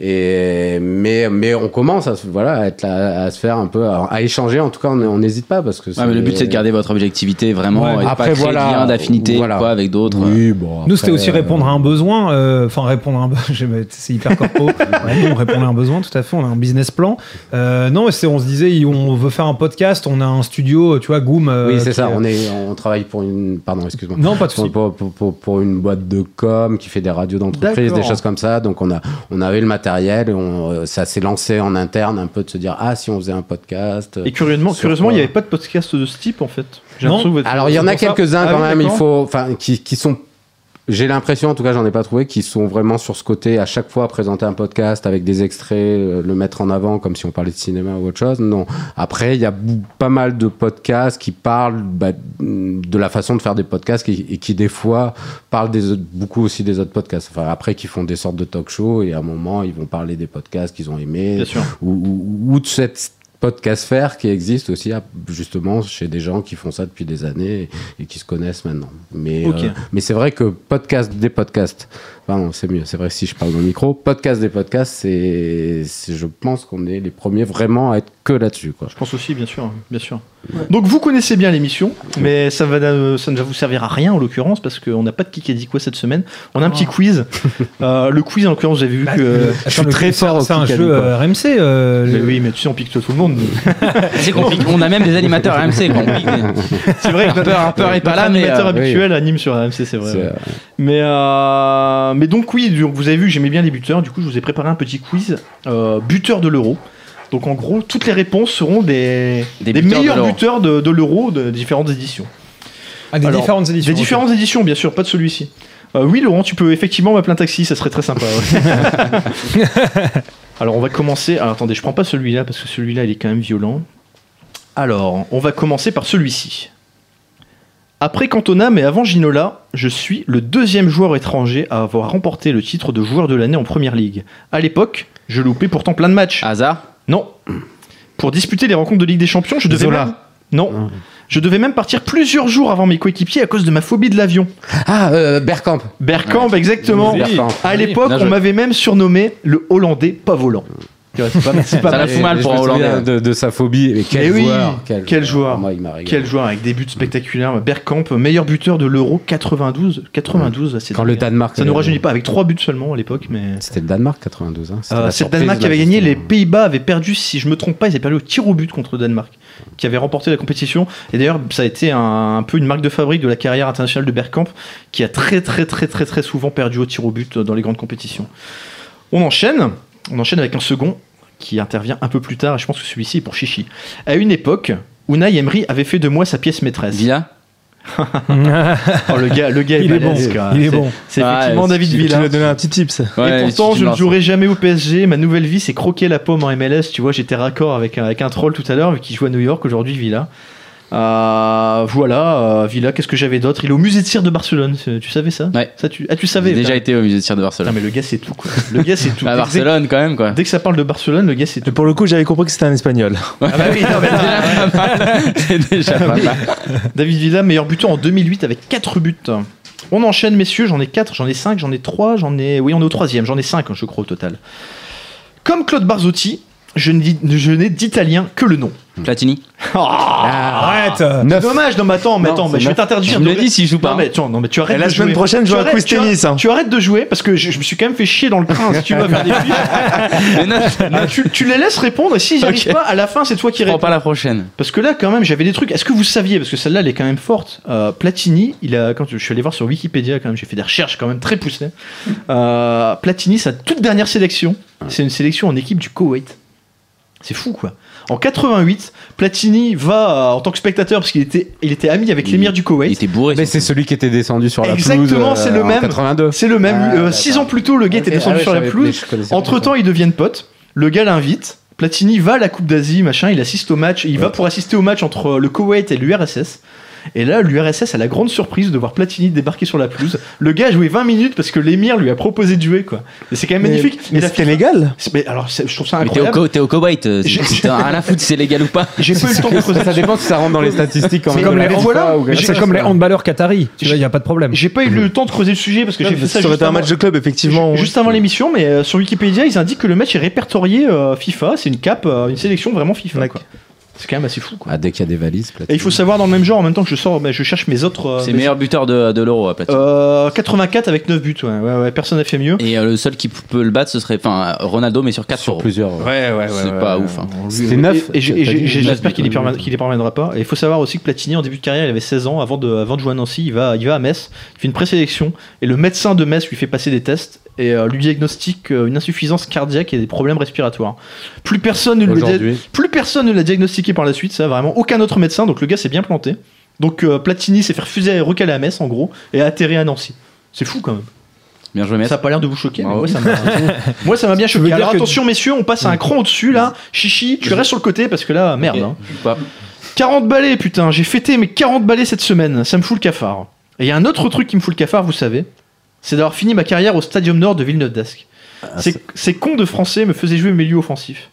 Et mais mais on commence à se- voilà à, être là- à se faire un peu à, à échanger. En tout cas, on n'hésite pas parce que Ouais, mais le but c'est de garder votre objectivité vraiment Ouais. et Après, pas créer voilà, de lien d'affinité voilà. quoi, avec d'autres. Oui, bon. Nous, c'était aussi euh, répondre à un besoin. euh, Enfin, répondre à un besoin. [laughs] C'est hyper corpo. [laughs] On répondait à un besoin, tout à fait. On a un business plan. Euh, non, c'est, on se disait, on veut faire un podcast. On a un studio, tu vois, Goom. euh, Oui, c'est ça. est- On, est, on travaille pour une. Pardon, excuse-moi. Non, pas de. Pour, pour, pour- pour une boîte de com qui fait des radios d'entreprise, des choses comme ça. Donc, on, a, on avait le matériel. on, euh, ça s'est lancé en interne un peu de se dire Ah, si on faisait un podcast. Et curieusement, curieusement, il n'y avait pas de podcast de ce type en fait. Non. Alors, il y en a quelques-uns Ah quand oui, même. Il faut. Enfin, qui, qui sont. J'ai l'impression, en tout cas, j'en ai pas trouvé, qui sont vraiment sur ce côté à chaque fois présenter un podcast avec des extraits, euh, le mettre en avant comme si on parlait de cinéma ou autre chose. Non. Après, il y a pas mal de podcasts qui parlent bah, de la façon de faire des podcasts et qui, des fois, parlent des beaucoup aussi des autres podcasts. Enfin, après, qui font des sortes de talk shows et à un moment, ils vont parler des podcasts qu'ils ont aimés Bien sûr. ou, ou- ou de cette podcast faire qui existe aussi justement chez des gens qui font ça depuis des années et, qui se connaissent maintenant. Mais, euh, mais c'est vrai que podcast des podcasts, pardon, c'est mieux, c'est vrai que si je parle dans le micro, podcast des podcasts, c'est, c'est- je pense qu'on est les premiers vraiment à être que là-dessus. Quoi. Je pense aussi, bien sûr, bien sûr. Donc vous connaissez bien l'émission, mais ça, va, euh, ça ne va vous servir à rien en l'occurrence parce qu'on n'a pas de qui a dit quoi cette semaine. On a un petit quiz. Euh, le quiz en l'occurrence, j'avais vu Bah, que. le- je suis très c'est- fort. C'est un jeu euh, RMC. euh, Mais oui, mais tu sais, on pique tout le monde. [laughs] C'est compliqué. On a même des animateurs RMC C'est vrai que Harper, Harper est pas là, mais, animateur euh, habituel anime sur RMC, c'est vrai. Ouais. euh, Mais, euh, mais donc oui, vous avez vu, j'aimais bien les buteurs. Du coup, je vous ai préparé un petit quiz euh, buteur de l'euro. Donc en gros, toutes les réponses seront des, Des des, buteurs de meilleurs buteurs de, de l'euro de différentes éditions. Ah, des Alors, différentes éditions. Des différentes éditions, bien sûr, pas de celui-ci. Euh, oui, Laurent, tu peux effectivement m'appeler un taxi, ça serait très sympa. ouais. [laughs] Alors, on va commencer. Alors, attendez, je prends pas celui-là parce que celui-là, il est quand même violent. Alors, on va commencer par celui-ci. Après Cantona, mais avant Ginola, je suis le deuxième joueur étranger à avoir remporté le titre de joueur de l'année en première ligue. À l'époque, je loupais pourtant plein de matchs. Hasard. Non. Pour disputer les rencontres de Ligue des Champions, je devais Zola. même... Non. Je devais même partir plusieurs jours avant mes coéquipiers à cause de ma phobie de l'avion. Ah, euh, Bergkamp. Bergkamp, exactement. Oui, Bergkamp. À l'époque, on m'avait même surnommé le Hollandais pas volant. Tu vois, C'est pas, c'est pas Ça mal. la fout mal Et pour un me souviens Hollandais. de, de sa phobie. Mais quel oui, joueur. quel joueur. Moi, il m'a régalé. Quel joueur avec des buts spectaculaires. Bergkamp, meilleur buteur de l'Euro 92. 92, c'est Quand dingue. le Danemark. Ça nous rajeunit pas avec trois buts seulement à l'époque, mais. C'était le Danemark 92. Hein. Euh, c'est le Danemark qui avait gagné, les. Pays-Bas avaient perdu, si je me trompe pas, ils avaient perdu au tir au but contre le Danemark, qui avait remporté la compétition. Et d'ailleurs, ça a été un, un peu une marque de fabrique de la carrière internationale de Bergkamp, qui a très très très très très souvent perdu au tir au but dans les grandes compétitions. On enchaîne, on enchaîne avec un second qui intervient un peu plus tard, et je pense que celui-ci est pour Chichi. À une époque, Unai Emery avait fait de moi sa pièce maîtresse. Villa. [laughs] Oh, le gars, le gars est, Il est bon. Il est C'est- bon. C'est Ah, effectivement c'est- David tu- Tu Villa. lui as donné un petit tips. Ouais, et pourtant, je ne jouerai jamais au PSG. Ma nouvelle vie, c'est croquer la pomme en MLS. Tu vois, j'étais raccord avec, un- avec un troll tout à l'heure, qui joue à New York aujourd'hui, Villa. Euh, voilà, euh, Villa, qu'est-ce que j'avais d'autre? Il est au musée de cire de Barcelone. Tu savais ça? Ouais. Ça, tu... Ah, tu J'ai savais déjà putain. été au musée de tir de Non, Barcelone. mais le gars, c'est tout. Quoi. Le gars, c'est tout. À [laughs] Dès- Barcelone quand même quoi. Dès que ça parle de Barcelone, le gars, c'est Et tout. pour le coup, j'avais compris que c'était un espagnol. [laughs] Ah bah oui, non, mais là, [laughs] C'est déjà pas mal. David Villa, meilleur buteur en 2008 avec 4 buts. On enchaîne, messieurs, j'en ai 4, j'en ai 5, j'en ai 3, j'en ai. Oui, on est au troisième, j'en ai 5, je crois, au total. Comme Claude Barzotti, je n'ai je n'ai d'italien que le nom. Platini. [laughs] Arrête C'est dommage, non mais attends, mais Non, attends, mais je vais t'interdire. Je me dit s'il joue pas. Non mais, attends, non, mais tu arrêtes Et la de semaine jouer. prochaine, je Tu joue à arrêtes- quiz tu arrêtes- tennis, hein. Tu arrêtes de jouer parce que je, je me suis quand même fait chier dans le train si tu vas faire des filles. [laughs] Mais non, [laughs] Ah, tu, tu les laisses répondre et si j'y arrive Ok. pas, à la fin c'est toi qui réponds. pas la prochaine. Parce que là, quand même, j'avais des trucs. Est-ce que vous saviez Parce que celle-là, elle est quand même forte. Euh, Platini, il a, quand je suis allé voir sur Wikipédia, quand même, j'ai fait des recherches quand même très poussées. Euh, Platini, sa toute dernière sélection, c'est une sélection en équipe du Koweït. C'est fou, quoi. En 88, Platini va euh, en tant que spectateur parce qu'il était, il était ami avec Il- l'émir du Il Koweït. était bourré. Mais c'est celui qui était descendu sur la Exactement, pelouse. euh, c'est le même. 82. C'est le même. Ah, Euh, six ans plus tôt, le gars était Ok, descendu ah ouais, sur la pelouse. Entre temps, ils deviennent potes. Le gars l'invite. Platini va à la Coupe d'Asie, machin. Il assiste au match. Il va pour assister au match entre le Koweït et l'URSS. Et là, l'URSS a la grande surprise de voir Platini débarquer sur la pelouse. Le gars a joué 20 minutes parce que l'émir lui a proposé de jouer, quoi. Et c'est quand même Mais- magnifique. Mais la c'était légal c'est- mais alors, je trouve ça Mais t'es au, incroyable. T'es au Koweït. euh, T'as rien à foutre si c'est légal ou pas. [laughs] J'ai pas eu le temps de creuser. Ça dépend si ça rentre dans les statistiques quand C'est même. comme les- voilà, C'est comme les handballeurs qataris, tu vois, il n'y a pas de problème. J'ai pas eu le temps de creuser le sujet parce que j'ai fait ça Ça aurait été un match de club, effectivement. Juste avant l'émission, mais euh, sur Wikipédia, ils indiquent que le match est répertorié euh, FIFA. C'est une cape, une sélection vraiment FIFA. C'est quand même assez fou. Quoi. Ah, dès qu'il y a des valises, Et il faut savoir dans le même genre, en même temps que je sors, bah, je cherche mes autres. euh, C'est mes- meilleur buteur de, de l'euro, à Platini. Euh, 84 avec 9 buts, ouais, ouais, ouais, personne n'a fait mieux. Et euh, le seul qui peut le battre, ce serait enfin Ronaldo, mais sur 4 sur euros. plusieurs. Ouais, ouais, C'est pas ouf, hein. C'était neuf. Et, j'ai- et j'ai- T'as dit j'ai- neuf j'espère buts, qu'il y ouais. parviendra- qu'il y parviendra pas. Et il faut savoir aussi que Platini, en début de carrière, il avait 16 ans. Avant de, avant de jouer à Nancy, il va, il va à Metz, il fait une présélection. Et le médecin de Metz lui fait passer des tests et euh, lui diagnostique euh, une insuffisance cardiaque et des problèmes respiratoires. Plus personne ne, le dia- Aujourd'hui. plus personne ne l'a diagnostiqué par la suite, ça vraiment. Aucun autre médecin, donc le gars s'est bien planté. Donc euh, Platini s'est fait refuser à recaler à Metz, en gros, et a atterri à Nancy. C'est fou quand même. Bien joué, Metz. Ça a pas l'air de vous choquer, mais moi ça m'a, [laughs] moi, ça m'a bien choqué. Alors que- attention messieurs, on passe à un cran au-dessus là. Chichi, tu restes sur le côté parce que là, merde. hein. Pas. 40 balais, putain, j'ai fêté mes 40 balais cette semaine, ça me fout le cafard. Et il y a un autre truc qui me fout le cafard, vous savez, c'est d'avoir fini ma carrière au Stadium Nord de Villeneuve d'Ascq. Ces, ces cons de français me faisaient jouer milieu offensif.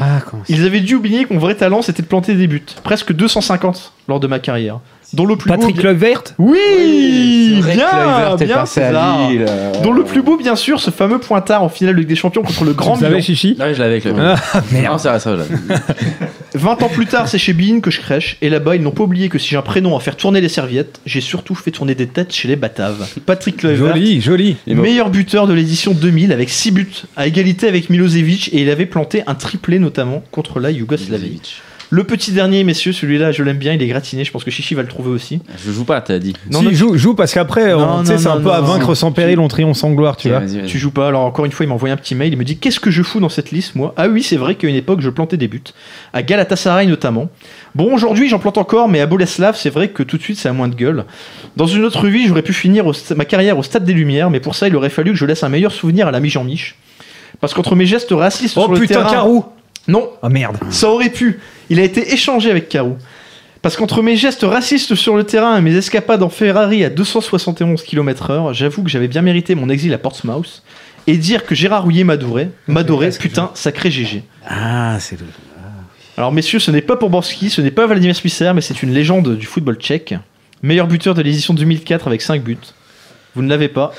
Ah, Ils avaient dû oublier que mon vrai talent c'était de planter des buts. Presque 250 lors de ma carrière. Dont le plus Patrick beau. Oui que Bien est Bien César. Lille, euh, Dont le plus beau, bien sûr, ce fameux pointard en finale de Ligue des Champions contre le Grand Vous Milan. Chichi oui, je l'avais avec le. Ah, [laughs] Non, ça, ça, je l'avais. 20 ans plus tard, c'est chez Bein que je crèche, et là-bas, ils n'ont pas oublié que si j'ai un prénom à faire tourner les serviettes, j'ai surtout fait tourner des têtes chez les Bataves. Patrick Kluivert, Joli, joli. meilleur buteur de l'édition 2000 avec 6 buts, à égalité avec Milosevic, et il avait planté un triplé notamment contre la Yougoslavie. Le petit dernier, messieurs, celui-là, je l'aime bien, il est gratiné, je pense que Chichi va le trouver aussi. Je joue pas, t'as dit. Non, si, non, joue, joue parce qu'après, c'est un non, peu à vaincre non. sans péril, on triomphe sans gloire, tu vois. Tu joues pas, alors encore une fois, il m'a envoyé un petit mail, il me dit Qu'est-ce que je fous dans cette liste, moi? Ah oui, c'est vrai qu'à une époque, je plantais des buts, à Galatasaray notamment. Bon, aujourd'hui, j'en plante encore, mais à Boleslav, c'est vrai que tout de suite, ça a moins de gueule. Dans une autre vie, j'aurais pu finir ma carrière au Stade des Lumières, mais pour ça, il aurait fallu que je laisse un meilleur souvenir à l'ami Jean-Mich. Parce qu'entre mes gestes racistes Oh sur le putain, terrain. Carou Non, Ah merde. ça aurait pu. Il a été échangé avec Carou. Parce qu'entre mes gestes racistes sur le terrain et mes escapades en Ferrari à 271 km/h, j'avoue que j'avais bien mérité mon exil à Portsmouth. Et dire que Gérard Rouillet m'adorait, m'adorait, putain, sacré GG. Ah, c'est le. Alors messieurs, ce n'est pas pour Borski, ce n'est pas Vladimir Smisser, mais c'est une légende du football tchèque. Meilleur buteur de l'édition 2004 avec 5 buts. Vous ne l'avez pas.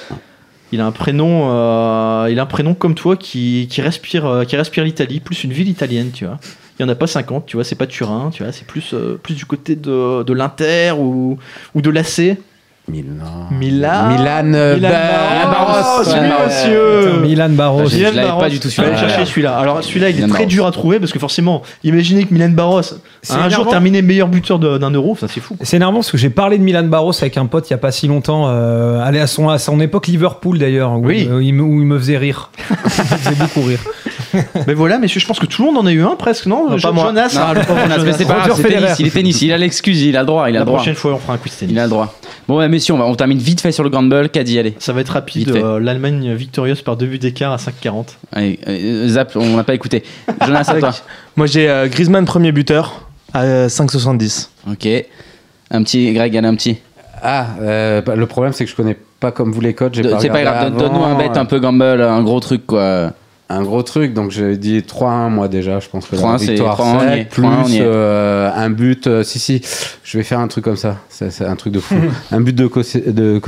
Il a un prénom, euh, il a un prénom comme toi qui, qui respire, euh, qui respire l'Italie, plus une ville italienne, tu vois. Il n'y en a pas 50, tu vois, c'est pas Turin, tu vois, c'est plus, euh, plus du côté de, de l'Inter ou, ou de l'AC. Milan. Milan. Milan. Milan Ba- Barros, Milan Barros. monsieur. Milan Barros. Je l'avais pas du tout celui-là. chercher celui-là. Alors celui-là, il est Milan très Barros. dur à trouver parce que forcément, imaginez que Milan Barros a un jour terminé meilleur buteur d'un euro, ça c'est fou. C'est énervant parce que j'ai parlé de Milan Barros avec un pote il y a pas si longtemps, euh, allez, à, son, à son époque Liverpool d'ailleurs, où, Oui. il, me, où il me faisait rire. [laughs] il me faisait beaucoup rire. [laughs] Mais voilà, messieurs, je pense que tout le monde en a eu un presque, non, Non, pas moi. Jonas Non, le pauvre Jonas, mais c'est pas grave, c'est tennis, il est tennis, il a l'excuse, il a le droit, il a La le droit. prochaine fois, on fera un quiz tennis. Il a le droit. Bon, ouais, messieurs, on, va, on termine vite fait sur le Grand Bull. Qu'a dit, allez. Ça va être rapide. Euh, L'Allemagne victorieuse par deux buts d'écart à 5,40. Allez, euh, Zap, on n'a pas écouté. Jonas, à toi. [laughs] Moi j'ai euh, Griezmann premier buteur à euh, 5,70. Ok. Un petit, Greg, allez, un petit. Ah, euh, bah, le problème, c'est que je connais pas comme vous les codes. C'est pas grave, donne-nous un bet euh, un peu gamble, un gros truc, quoi. Un gros truc, donc j'ai dit 3-1 moi déjà, je pense que 3-1, la c'est- victoire 3-1, on y est. sec, plus 3-1, on y est. euh, un but, euh, si si, je vais faire un truc comme ça, c'est c'est un truc de fou, [laughs] un but de, Kossi- de.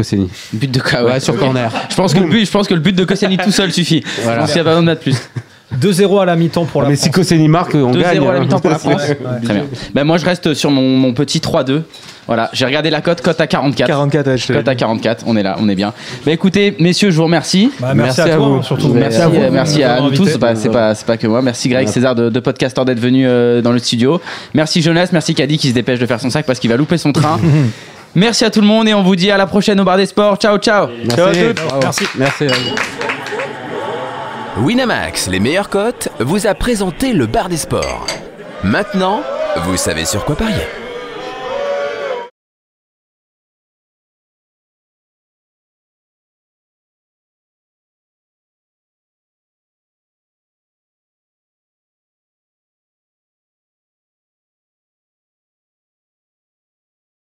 But de quoi Ouais, sur corner. [laughs] Je pense que le but, je pense que le but de Koscielny tout seul suffit. Voilà. Je pense qu'il y a pas besoin de mettre plus. 2-0 à la mi-temps pour la mais si France. Koscielny marque, on 2-0 gagne. à la mi-temps pour la [laughs] France. Ouais. Très bien. Ben, moi, je reste sur mon, mon petit 3-2. Voilà, j'ai regardé la cote, cote à 44. 44, ouais, je te l'ai Cote à dit. 44, on est là, on est bien. Bah écoutez, messieurs, je vous remercie. Bah, merci, Merci à à toi, vous. hein, surtout. Merci, à vous. euh, merci à nous tous, invité. c'est pas, c'est pas, que moi. Merci Greg, César de, de Podcaster d'être venu euh, dans le studio. Merci Jonas, merci Caddy qui se dépêche de faire son sac parce qu'il va louper son train. [laughs] merci à tout le monde et on vous dit à la prochaine au bar des sports. Ciao, ciao. Merci. Merci. Merci. Winamax, les meilleures cotes, vous a présenté le bar des sports. Maintenant, vous savez sur quoi parier.